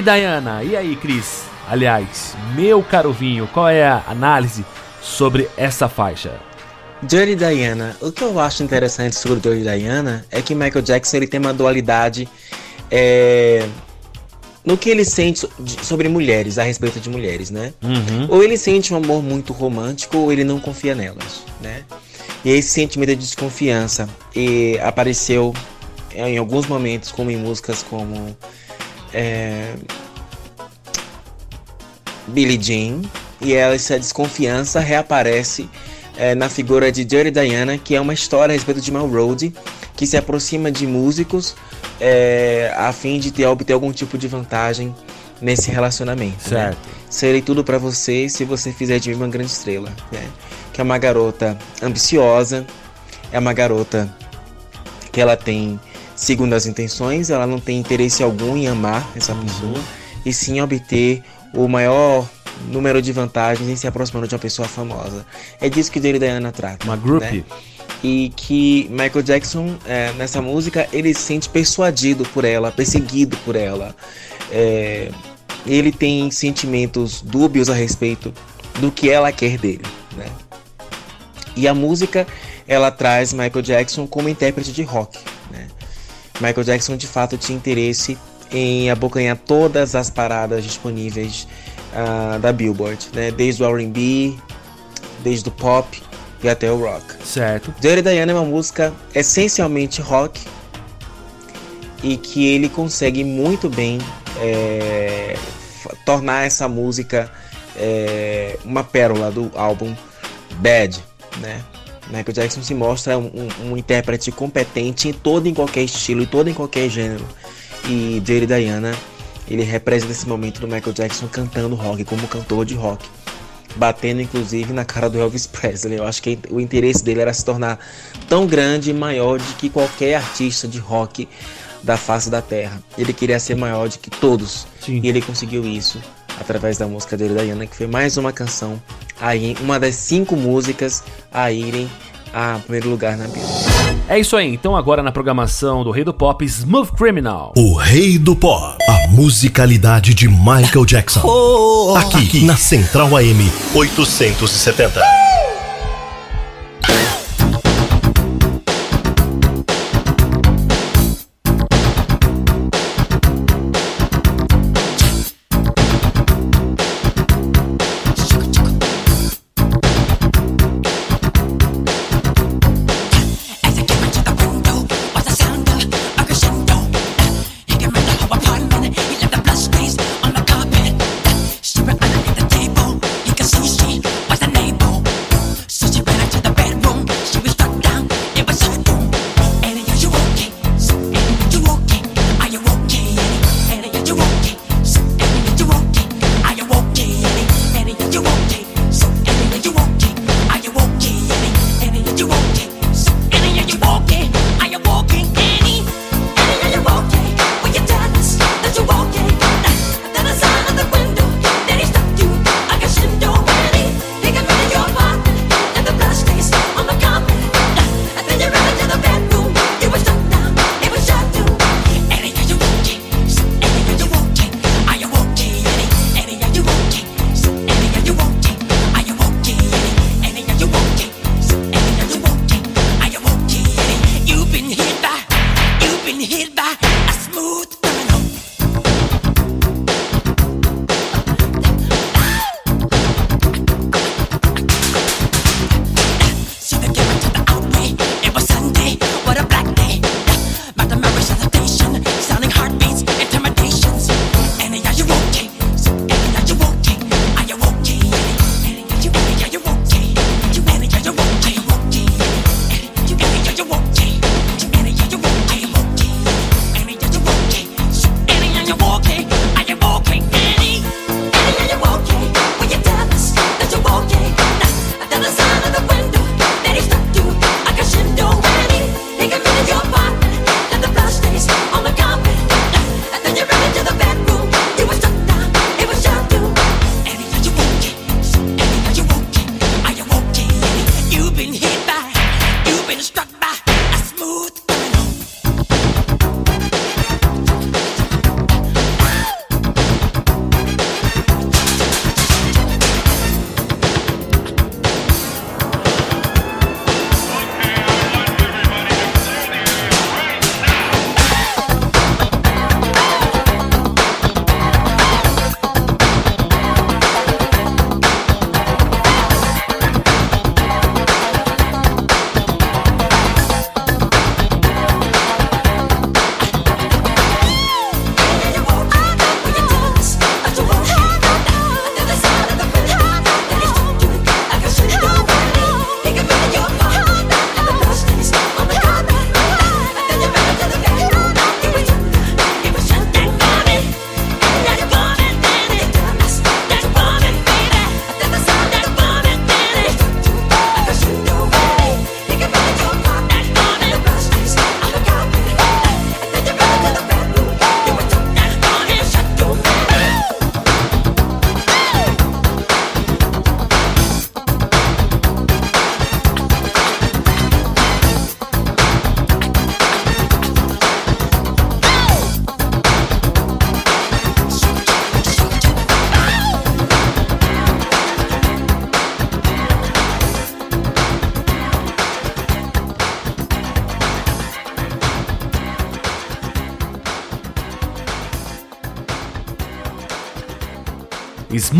aí, Diana? E aí, Cris? Aliás, meu caro vinho, qual é a análise sobre essa faixa? Dirty Diana. O que eu acho interessante sobre Dirty Diana é que Michael Jackson ele tem uma dualidade é, no que ele sente sobre mulheres, a respeito de mulheres, né? Uhum. Ou ele sente um amor muito romântico ou ele não confia nelas, né? E esse sentimento de desconfiança e apareceu em alguns momentos como em músicas como é, Billie Jean e essa desconfiança reaparece é, na figura de Dirty Diana, que é uma história a respeito de Melrose que se aproxima de músicos é, a fim de ter, obter algum tipo de vantagem nesse relacionamento. Né? Certo. Né? Serei tudo para você se você fizer de mim uma grande estrela. Né? Que é uma garota ambiciosa, é uma garota que ela tem segundas intenções, ela não tem interesse algum em amar essa pessoa, e sim obter o maior número de vantagens em se aproximando de uma pessoa famosa. É disso que Dale Diana trata. Uma groupie. né? E que Michael Jackson, é, nessa música, ele se sente persuadido por ela, perseguido por ela. É, ele tem sentimentos dúbios a respeito do que ela quer dele, né? E a música, ela traz Michael Jackson como intérprete de rock? Michael Jackson de fato tinha interesse em abocanhar todas as paradas disponíveis ah, da Billboard, né? Desde o R&B, desde o pop e até o rock. Certo. Dirty Diana é uma música essencialmente rock e que ele consegue muito bem é, tornar essa música é, uma pérola do álbum Bad, né? Michael Jackson se mostra um, um- um intérprete competente em todo e em qualquer estilo, em todo e em qualquer gênero. E Dirty Diana, ele representa esse momento do Michael Jackson cantando rock, como cantor de rock batendo inclusive na cara do Elvis Presley. Eu acho que o interesse dele era se tornar tão grande e maior de que qualquer artista de rock da face da terra. Ele queria ser maior de que todos. Sim. E ele conseguiu isso através da música dele, Diana, que foi mais uma canção, aí uma das cinco músicas a irem a primeiro lugar na Bíblia. É isso aí, então agora na programação do Rei do Pop, Smooth Criminal. O rei do pop. A musicalidade de Michael Jackson. Aqui na Central AM 870.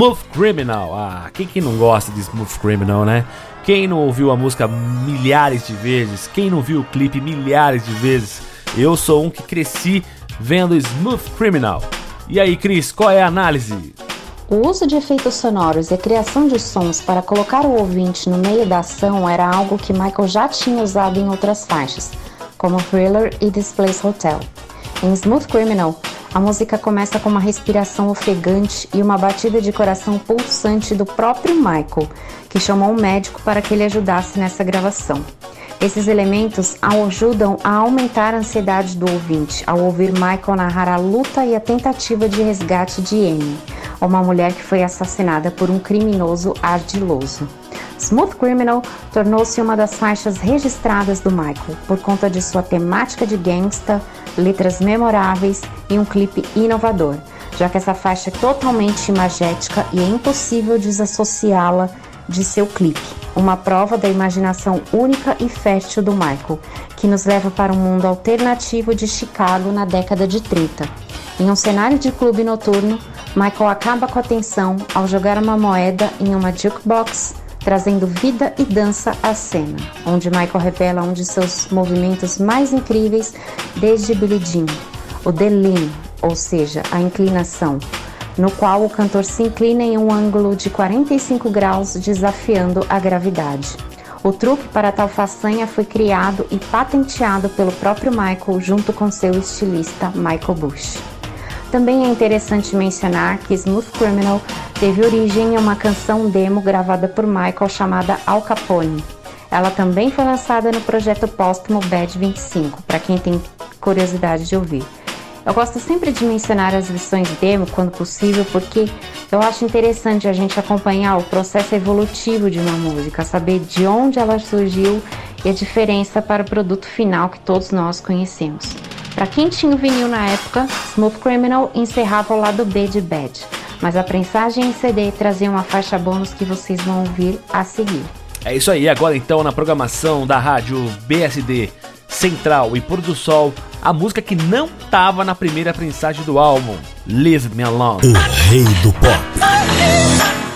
Smooth Criminal. Ah, quem que não gosta de Smooth Criminal, né? Quem não ouviu a música milhares de vezes? Quem não viu o clipe milhares de vezes? Eu sou um que cresci vendo Smooth Criminal. E aí, Cris, qual é a análise? O uso de efeitos sonoros e a criação de sons para colocar o ouvinte no meio da ação era algo que Michael já tinha usado em outras faixas, como Thriller e Displace Hotel. Em Smooth Criminal, a música começa com uma respiração ofegante e uma batida de coração pulsante do próprio Michael, que chamou um médico para que ele ajudasse nessa gravação. Esses elementos ajudam a aumentar a ansiedade do ouvinte ao ouvir Michael narrar a luta e a tentativa de resgate de Amy, uma mulher que foi assassinada por um criminoso ardiloso. Smooth Criminal tornou-se uma das faixas registradas do Michael por conta de sua temática de gangsta, letras memoráveis e um clipe inovador, já que essa faixa é totalmente imagética e é impossível desassociá-la de seu clipe, uma prova da imaginação única e fértil do Michael, que nos leva para um mundo alternativo de Chicago na década de 30. Em um cenário de clube noturno, Michael acaba com a tensão ao jogar uma moeda em uma jukebox, trazendo vida e dança à cena, onde Michael revela um de seus movimentos mais incríveis desde Billie Jean, o Lean, ou seja, a inclinação, no qual o cantor se inclina em um ângulo de 45 graus, desafiando a gravidade. O truque para tal façanha foi criado e patenteado pelo próprio Michael junto com seu estilista Michael Bush. Também é interessante mencionar que Smooth Criminal teve origem em uma canção demo gravada por Michael chamada Al Capone. Ela também foi lançada no projeto póstumo Bad 25, para quem tem curiosidade de ouvir. Eu gosto sempre de mencionar as lições demo quando possível, porque eu acho interessante a gente acompanhar o processo evolutivo de uma música, saber de onde ela surgiu e a diferença para o produto final que todos nós conhecemos. Para quem tinha o vinil na época, Smooth Criminal encerrava o lado B de Bad, mas a prensagem em CD trazia uma faixa bônus que vocês vão ouvir a seguir. É isso aí, agora então na programação da rádio BSD Central e Pôr do Sol, a música que não tava na primeira prensagem do álbum, Leave Me Alone. O rei do pop.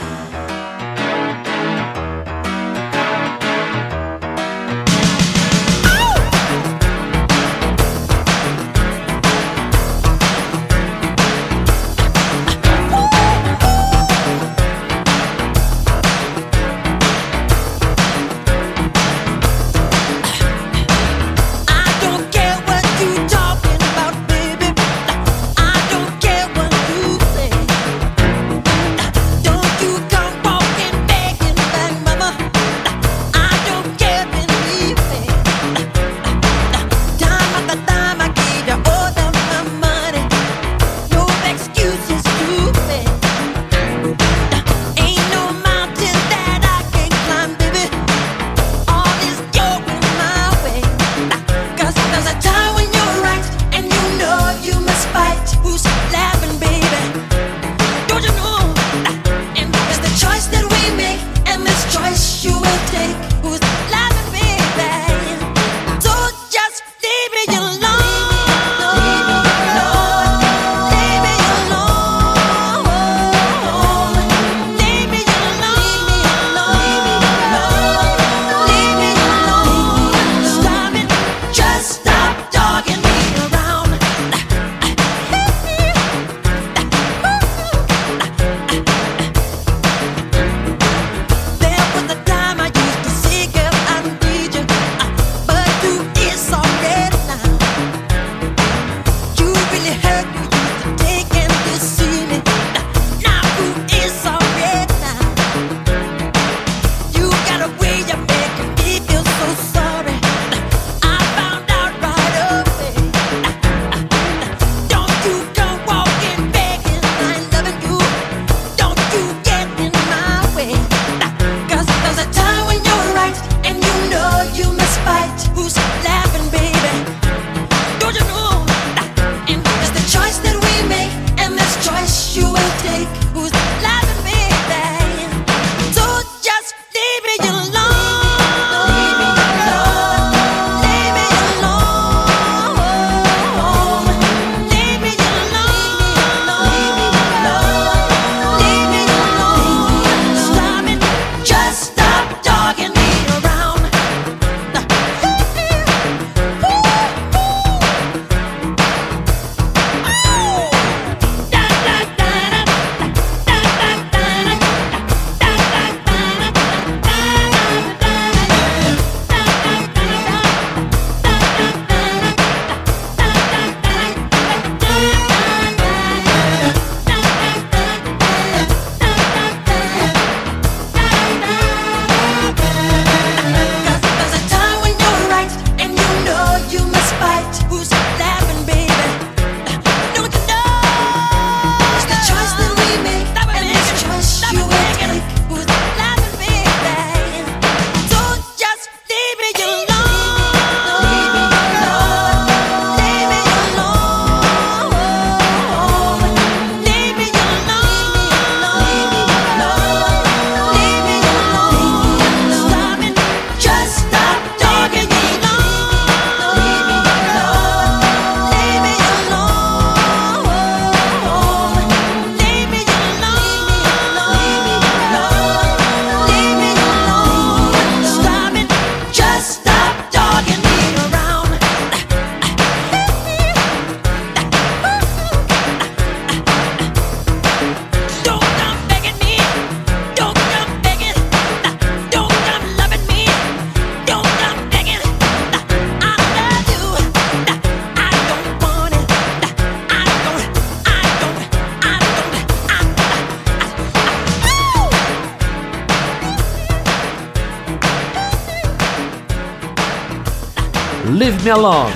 Me Alone.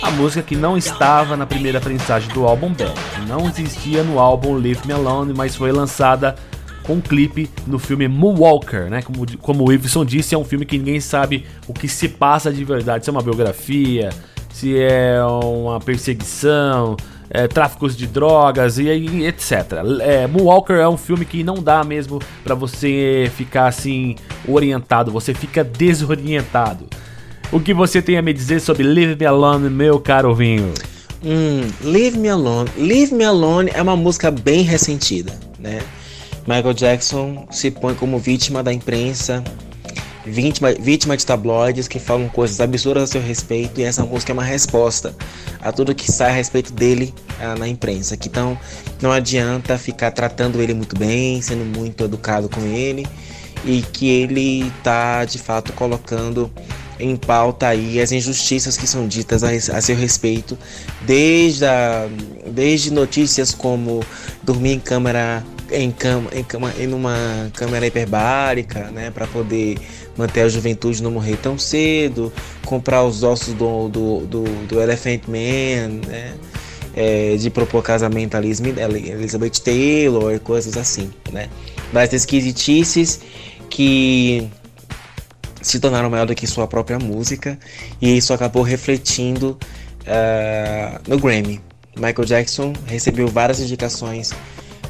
A música que não estava na primeira prensagem do álbum Bad. Não existia no álbum Leave Me Alone, mas foi lançada com um clipe no filme Moonwalker, né? Como, como o Iveson disse, é um filme que ninguém sabe o que se passa de verdade, se é uma biografia, se é uma perseguição, é, tráficos de drogas e, e etc. É, Moonwalker é um filme que não dá mesmo para você ficar assim orientado, você fica desorientado. O que você tem a me dizer sobre Leave Me Alone, meu caro vinho? Hum, Leave Me Alone. Leave Me Alone é uma música bem ressentida, né? Michael Jackson se põe como vítima da imprensa, vítima, vítima de tabloides que falam coisas absurdas a seu respeito, e essa música é uma resposta a tudo que sai a respeito dele ah, na imprensa. Que então não adianta ficar tratando ele muito bem, sendo muito educado com ele, e que ele tá de fato colocando em pauta aí as injustiças que são ditas a, a seu respeito, desde, a, desde notícias como dormir em câmera em cama, em cama em uma câmera hiperbárica, né, para poder manter a juventude não morrer tão cedo, comprar os ossos do, do, do, do Elephant Man, né, é, de propor casamento a Elizabeth Taylor, coisas assim, né, das esquisitices que se tornaram maior do que sua própria música e isso acabou refletindo uh, no Grammy. Michael Jackson recebeu várias indicações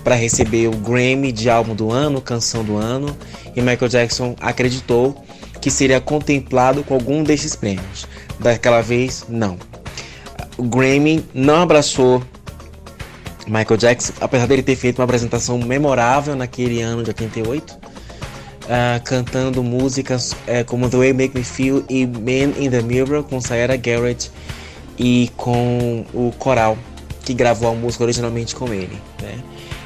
para receber o Grammy de álbum do ano, canção do ano, e Michael Jackson acreditou que seria contemplado com algum desses prêmios. Daquela vez, não. O Grammy não abraçou Michael Jackson, apesar dele ter feito uma apresentação memorável naquele ano de 88, uh, cantando músicas uh, como The Way Make Me Feel e Man in the Mirror com Sarah Garrett e com o coral que gravou a música originalmente com ele. Né?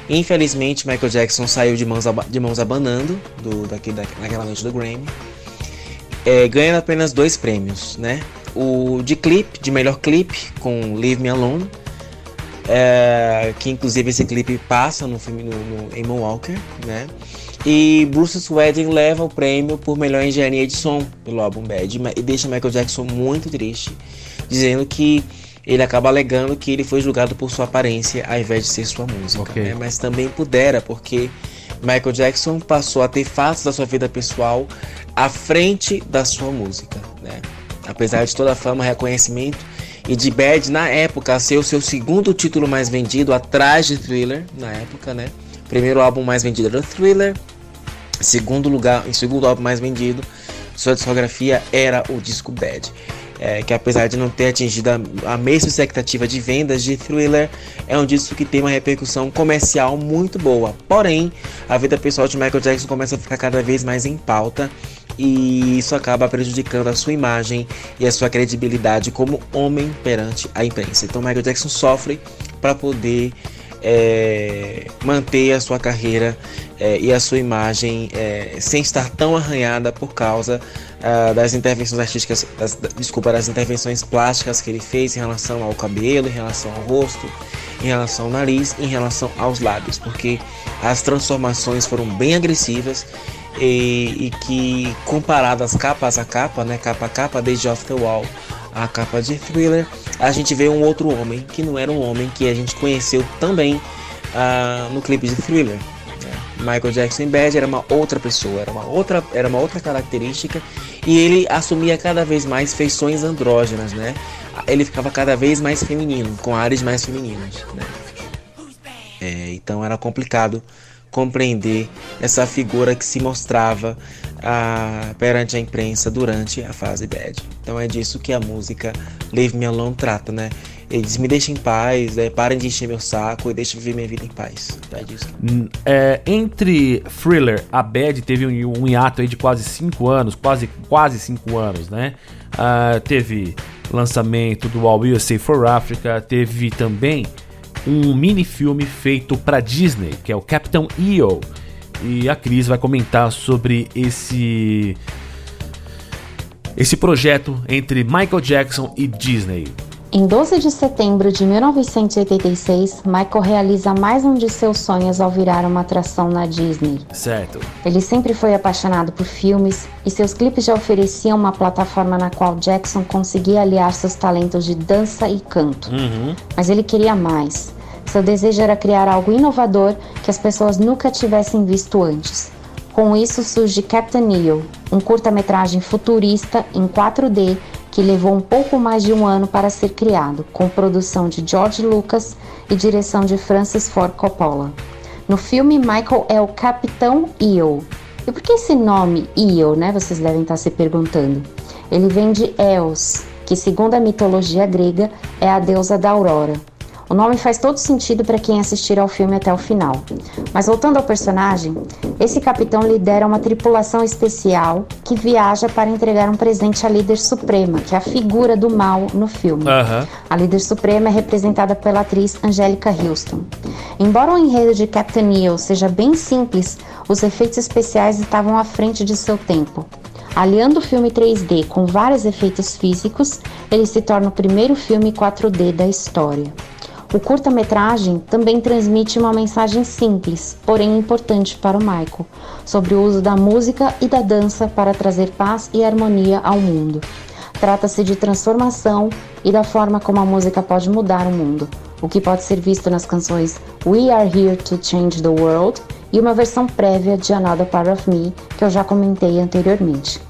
Infelizmente, Michael Jackson saiu de mãos, de mãos abanando do, daqui, da, naquela noite do Grammy, é, ganhando apenas dois prêmios, né? O de clipe, de melhor clipe, com Leave Me Alone, é, que inclusive esse clipe passa no filme no, no, em Moonwalker, né? E Bruce Wedding leva o prêmio por melhor engenharia de som pelo álbum Bad e deixa Michael Jackson muito triste, dizendo que ele acaba alegando que ele foi julgado por sua aparência ao invés de ser sua música. Okay. Né? Mas também pudera, porque Michael Jackson passou a ter fatos da sua vida pessoal à frente da sua música. Né? Apesar de toda a fama, reconhecimento e de Bad na época ser o seu segundo título mais vendido, atrás de Thriller, na época, né? Primeiro álbum mais vendido era Thriller, segundo lugar, em segundo álbum mais vendido, sua discografia era o disco Bad é, que apesar de não ter atingido a, a, mesma expectativa de vendas de Thriller, é um disco que tem uma repercussão comercial muito boa. Porém, a vida pessoal de Michael Jackson começa a ficar cada vez mais em pauta e isso acaba prejudicando a sua imagem e a sua credibilidade como homem perante a imprensa. Então, Michael Jackson sofre para poder é, manter a sua carreira é, e a sua imagem é, sem estar tão arranhada por causa uh, das intervenções artísticas, das, desculpa, das intervenções plásticas que ele fez em relação ao cabelo, em relação ao rosto, em relação ao nariz, em relação aos lábios, porque as transformações foram bem agressivas e, e que comparadas capas a capa, né, capa a capa, desde Off the Wall a capa de Thriller, a gente vê um outro homem que não era um homem que a gente conheceu também uh, no clipe de Thriller. Michael Jackson Bad era uma outra pessoa, era uma outra, era uma outra característica e ele assumia cada vez mais feições andrógenas, né? Ele ficava cada vez mais feminino, com áreas mais femininas, né? É, então era complicado compreender essa figura que se mostrava ah, perante a imprensa durante a fase bad. Então é disso que a música Leave Me Alone trata, né? Eles me deixem em paz, é, parem de encher meu saco e deixem viver minha vida em paz. É disso. É, entre Thriller a Bad teve um, um hiato aí de quase 5 anos, quase quase 5 anos, né? Uh, teve lançamento do All USA for Africa, teve também um mini filme feito para Disney, que é o Captain EO. E a Cris vai comentar sobre esse esse projeto entre Michael Jackson e Disney. Em 12 de setembro de 1986, Michael realiza mais um de seus sonhos ao virar uma atração na Disney. Certo. Ele sempre foi apaixonado por filmes e seus clipes já ofereciam uma plataforma na qual Jackson conseguia aliar seus talentos de dança e canto. Uhum. Mas ele queria mais. Seu desejo era criar algo inovador que as pessoas nunca tivessem visto antes. Com isso surge Captain Neo, um curta-metragem futurista em 4D que levou um pouco mais de um ano para ser criado, com produção de George Lucas e direção de Francis Ford Coppola. No filme, Michael é o Capitão EO. E por que esse nome EO, né? Vocês devem estar se perguntando. Ele vem de Eos, que segundo a mitologia grega é a deusa da aurora. O nome faz todo sentido para quem assistir ao filme até o final. Mas voltando ao personagem, esse capitão lidera uma tripulação especial que viaja para entregar um presente à líder suprema, que é a figura do mal no filme. Aham. A líder suprema é representada pela atriz Angélica Houston. Embora o enredo de Captain Neo seja bem simples, os efeitos especiais estavam à frente de seu tempo. Aliando o filme 3D com vários efeitos físicos, ele se torna o primeiro filme 4D da história. O curta-metragem também transmite uma mensagem simples, porém importante para o Michael, sobre o uso da música e da dança para trazer paz e harmonia ao mundo. Trata-se de transformação e da forma como a música pode mudar o mundo, o que pode ser visto nas canções We Are Here to Change the World e uma versão prévia de Another Part of Me, que eu já comentei anteriormente.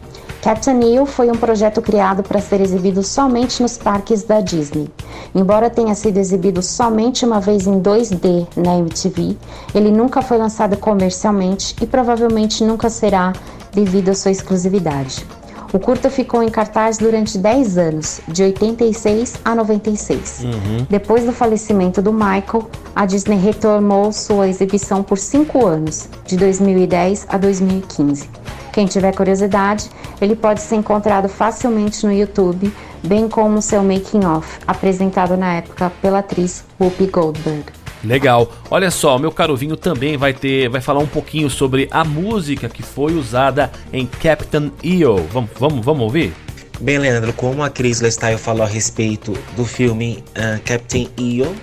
Captain Neo foi um projeto criado para ser exibido somente nos parques da Disney. Embora tenha sido exibido somente uma vez em 2D na MTV, ele nunca foi lançado comercialmente e provavelmente nunca será devido à sua exclusividade. O curta ficou em cartaz durante 10 anos, de 86 a 96. Depois do falecimento do Michael, a Disney retomou sua exibição por 5 anos, de 2010 a 2015. Quem tiver curiosidade, ele pode ser encontrado facilmente no YouTube, bem como seu making of, apresentado na época pela atriz Whoopi Goldberg. Legal. Olha só, meu caro Vinho também vai ter, vai falar um pouquinho sobre a música que foi usada em Captain EO. Vamos, vamos, vamos ouvir? Bem, Leandro, como a Cris Lestyle falou a respeito do filme ah, Captain EO,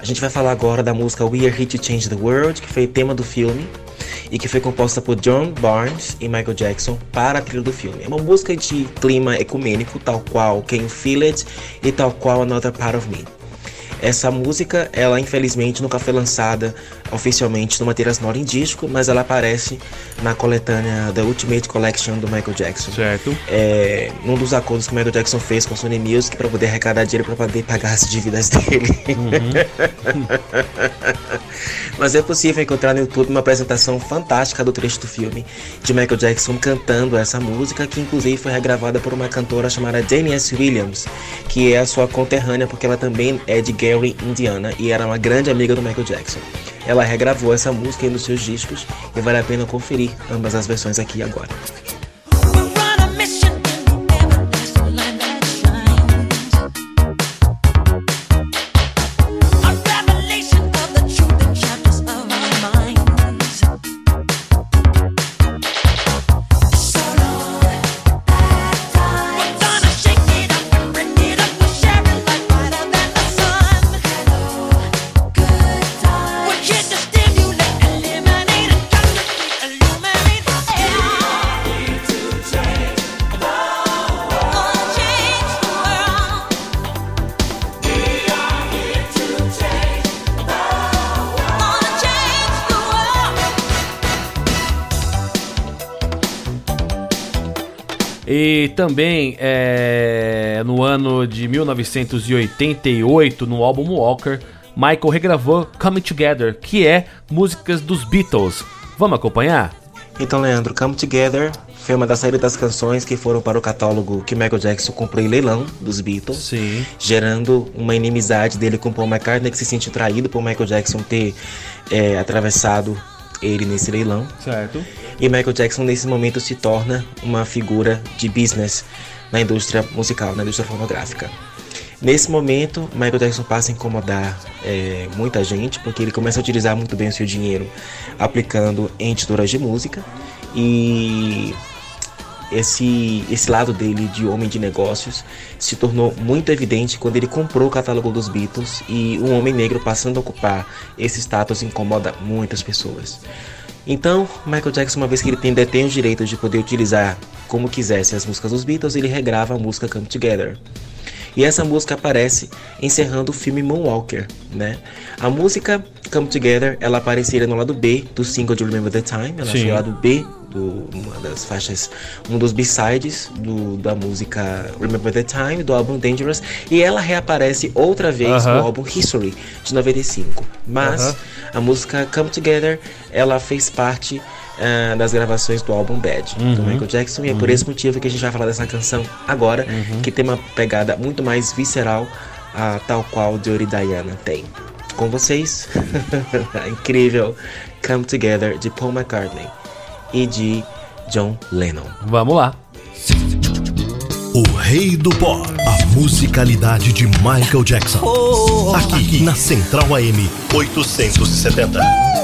a gente vai falar agora da música We Are Here to Change the World, que foi tema do filme e que foi composta por John Barnes e Michael Jackson para a trilha do filme. É uma música de clima ecumênico, tal qual Can You Feel It e tal qual Another Part of Me. Essa música, ela infelizmente nunca foi lançada oficialmente numa trilha sonora em disco, mas ela aparece na coletânea The Ultimate Collection do Michael Jackson. Certo. É, num dos acordos que o Michael Jackson fez com a Sony Music para poder arrecadar dinheiro para poder pagar as dívidas dele. Mas é possível encontrar no YouTube uma apresentação fantástica do trecho do filme de Michael Jackson cantando essa música, que inclusive foi regravada por uma cantora chamada Jane S. Williams, que é a sua conterrânea porque ela também é de Gary, Indiana, e era uma grande amiga do Michael Jackson. Ela regravou essa música em um dos seus discos e vale a pena conferir ambas as versões aqui agora. Também é, no ano de 1988, no álbum Walker, Michael regravou Coming Together, que é músicas dos Beatles. Vamos acompanhar? Então, Leandro, Come Together foi uma das séries das canções que foram para o catálogo que Michael Jackson comprou em leilão dos Beatles, Sim. gerando uma inimizade dele com Paul McCartney, que se sentiu traído por Michael Jackson ter é, atravessado ele nesse leilão. Certo. E Michael Jackson, nesse momento, se torna uma figura de business na indústria musical, na indústria fonográfica. Nesse momento, Michael Jackson passa a incomodar é, muita gente, porque ele começa a utilizar muito bem o seu dinheiro aplicando em editoras de música. E esse, esse lado dele de homem de negócios se tornou muito evidente quando ele comprou o catálogo dos Beatles e um homem negro passando a ocupar esse status incomoda muitas pessoas. Então, Michael Jackson, uma vez que ele tem, detém os direitos de poder utilizar como quisesse as músicas dos Beatles, ele regrava a música Come Together. E essa música aparece encerrando o filme Moonwalker, né? A música Come Together, ela apareceria no lado B do single de Remember the Time, ela Sim. achei o lado B do uma das faixas, um dos B-sides do, da música Remember the Time do álbum Dangerous, e ela reaparece outra vez Aham. no álbum History de 95. Mas Aham. a música Come Together, ela fez parte ah, das gravações do álbum Bad do Uhum. Michael Jackson e é por Uhum. esse motivo que a gente vai falar dessa canção agora, que tem uma pegada muito mais visceral, ah, tal qual Dirty Diana tem. Com vocês, a incrível Come Together de Paul McCartney e de John Lennon. Vamos lá. O rei do pop. A musicalidade de Michael Jackson. Aqui na Central AM 870.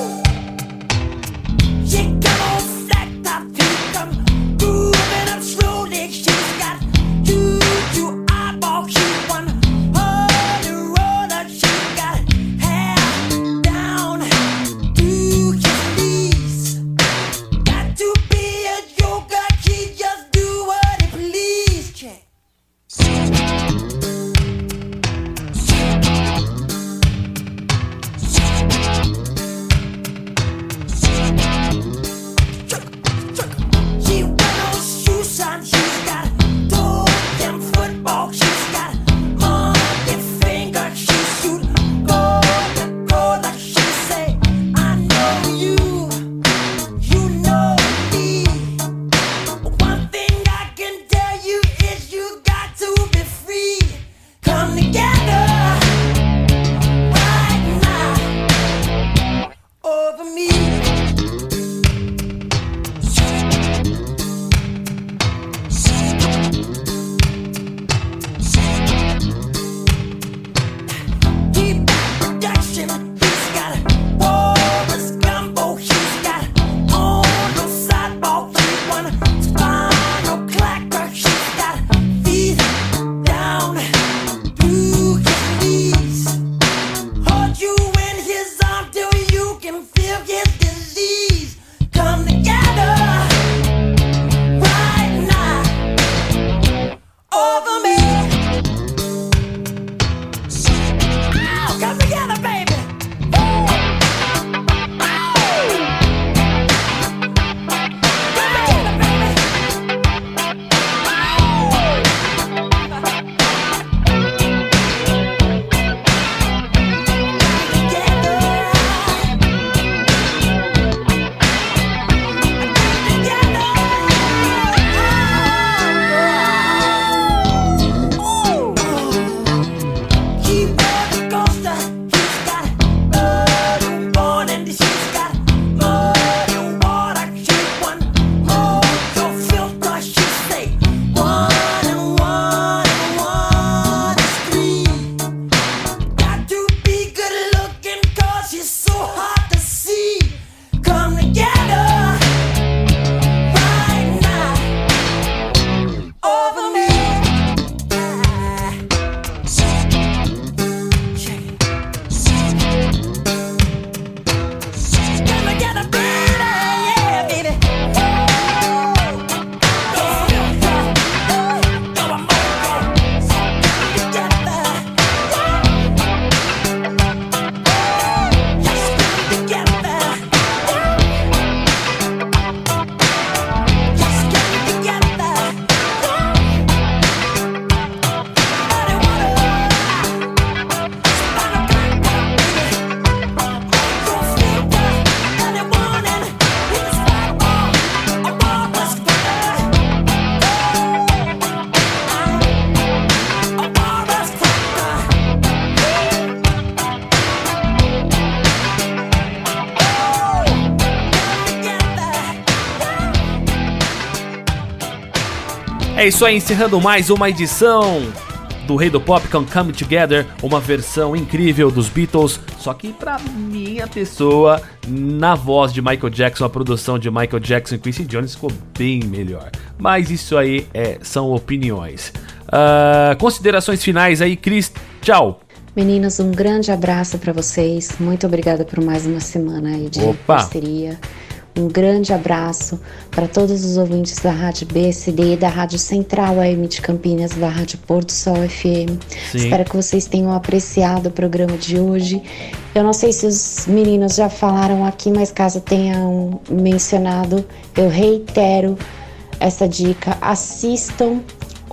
É isso aí, encerrando mais uma edição do Rei do Pop com Come Together, uma versão incrível dos Beatles, só que pra minha pessoa, na voz de Michael Jackson, a produção de Michael Jackson e Quincy Jones ficou bem melhor. Mas isso aí é, são opiniões. Ah, considerações finais aí, Cris. Tchau. Meninos, um grande abraço para vocês. Muito obrigada por mais uma semana aí de Opa. parceria. Um grande abraço para todos os ouvintes da Rádio BSD, da Rádio Central AM de Campinas, da Rádio Porto Sol FM. Sim. Espero que vocês tenham apreciado o programa de hoje. Eu não sei se os meninos já falaram aqui, mas caso tenham mencionado, eu reitero essa dica. Assistam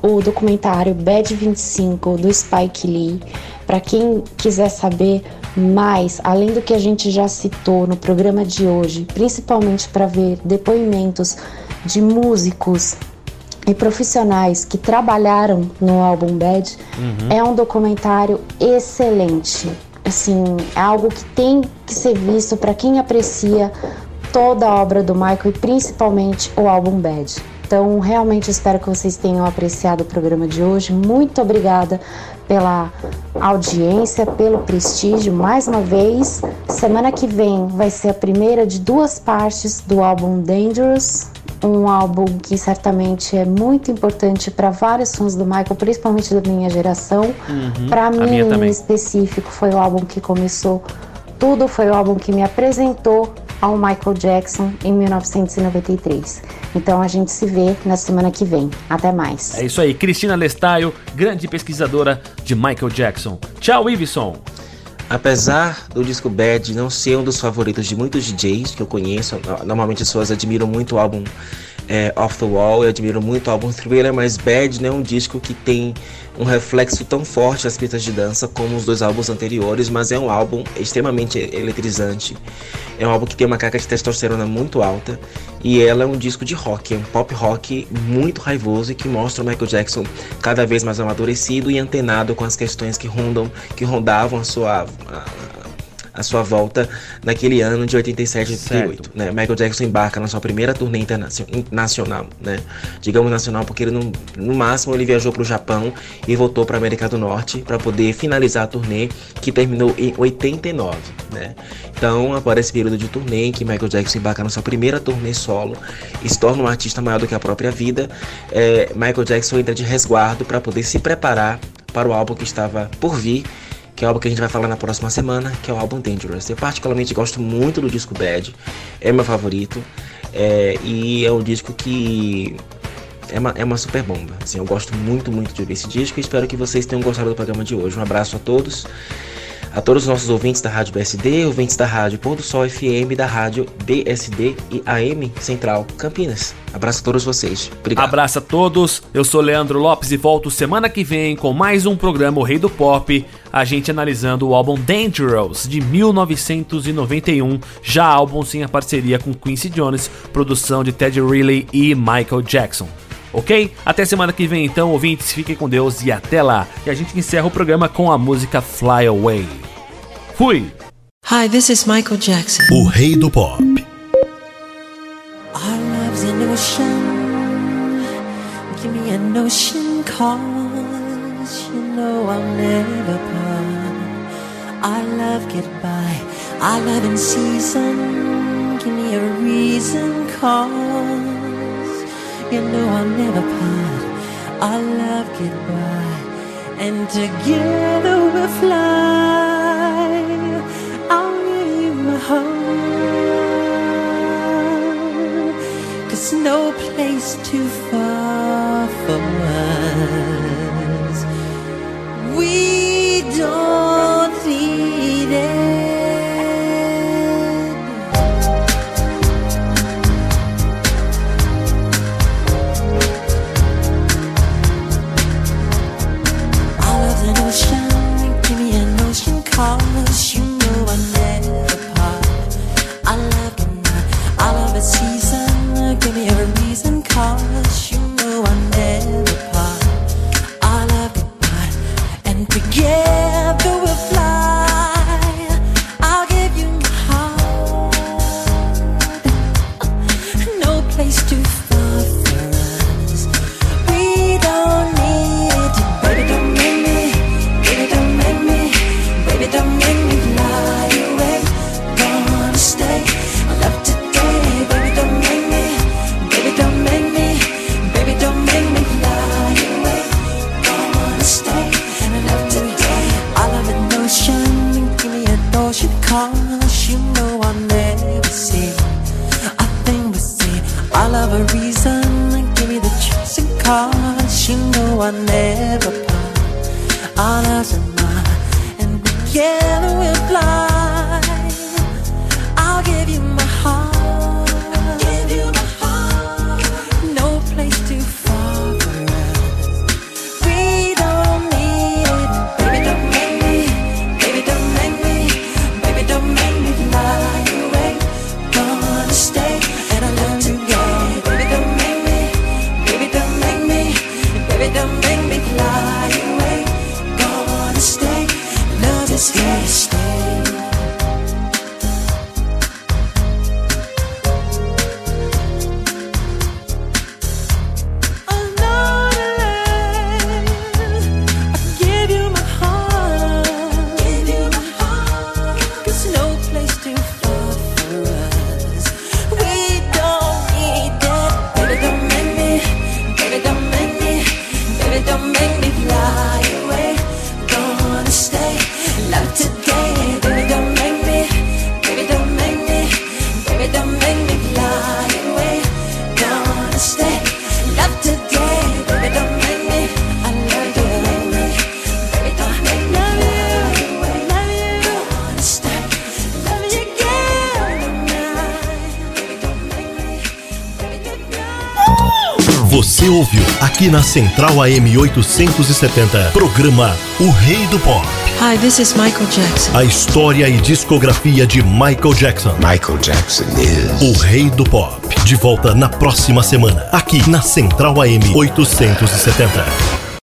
o documentário Bad 25 do Spike Lee. Para quem quiser saber mais, além do que a gente já citou no programa de hoje, principalmente para ver depoimentos de músicos e profissionais que trabalharam no álbum Bad, é um documentário excelente. Assim, é algo que tem que ser visto para quem aprecia toda a obra do Michael e principalmente o álbum Bad. Então, realmente espero que vocês tenham apreciado o programa de hoje. Muito obrigada pela audiência, pelo prestígio mais uma vez. Semana que vem vai ser a primeira de duas partes do álbum Dangerous, um álbum que certamente é muito importante para vários fãs do Michael, principalmente da minha geração. Para a mim, em específico, foi o álbum que começou tudo, foi o álbum que me apresentou ao Michael Jackson em 1993. Então a gente se vê na semana que vem. Até mais. É isso aí, Cristina Lestaio, grande pesquisadora de Michael Jackson. Tchau, Iveson. Apesar do disco Bad não ser um dos favoritos de muitos DJs que eu conheço, no- normalmente as pessoas admiram muito o álbum é, Off the Wall, eu admiro muito o álbum Thriller, mas Bad não é um disco que tem um reflexo tão forte nas pistas de dança como os dois álbuns anteriores, mas é um álbum extremamente eletrizante. É um álbum que tem uma carga de testosterona muito alta e ela é um disco de rock, é um pop rock muito raivoso e que mostra o Michael Jackson cada vez mais amadurecido e antenado com as questões que rondam, que rondavam a sua a, a sua volta naquele ano de 87 e 88. Né? Michael Jackson embarca na sua primeira turnê internacio- nacional, né? Digamos nacional porque ele não, no máximo ele viajou para o Japão e voltou para América do Norte para poder finalizar a turnê que terminou em 89, né? Então, após esse período de turnê em que Michael Jackson embarca na sua primeira turnê solo e se torna um artista maior do que a própria vida, é, Michael Jackson entra de resguardo para poder se preparar para o álbum que estava por vir que é o álbum que a gente vai falar na próxima semana, que é o álbum Dangerous. Eu particularmente gosto muito do disco Bad, é meu favorito, é, e é um disco que é uma, é uma super bomba. Assim, eu gosto muito, muito de ouvir esse disco e espero que vocês tenham gostado do programa de hoje. Um abraço a todos, a todos os nossos ouvintes da Rádio BSD, ouvintes da Rádio Pôr do Sol FM, da Rádio BSD e AM Central Campinas. Abraço a todos vocês. Obrigado. Abraço a todos, eu sou Leandro Lopes e volto semana que vem com mais um programa O Rei do Pop, a gente analisando o álbum Dangerous de 1991, já álbum sem a parceria com Quincy Jones, produção de Ted Riley e Michael Jackson. Ok? Até semana que vem então, ouvintes, fiquem com Deus e até lá. E a gente encerra o programa com a música Fly Away. Fui! Hi, this is Michael Jackson. O rei do pop. Our love's an ocean. Give me an ocean cause you know I'll never part. Our love get by. Our love in season. Give me a reason cause you know I'll never part. Our love by. And together we'll fly. I'll give you my heart. Cause no place too far Central AM 870. Programa O Rei do Pop. Hi, this is Michael Jackson. A história e discografia de Michael Jackson. Michael Jackson is. O Rei do Pop. De volta na próxima semana, aqui na Central AM 870.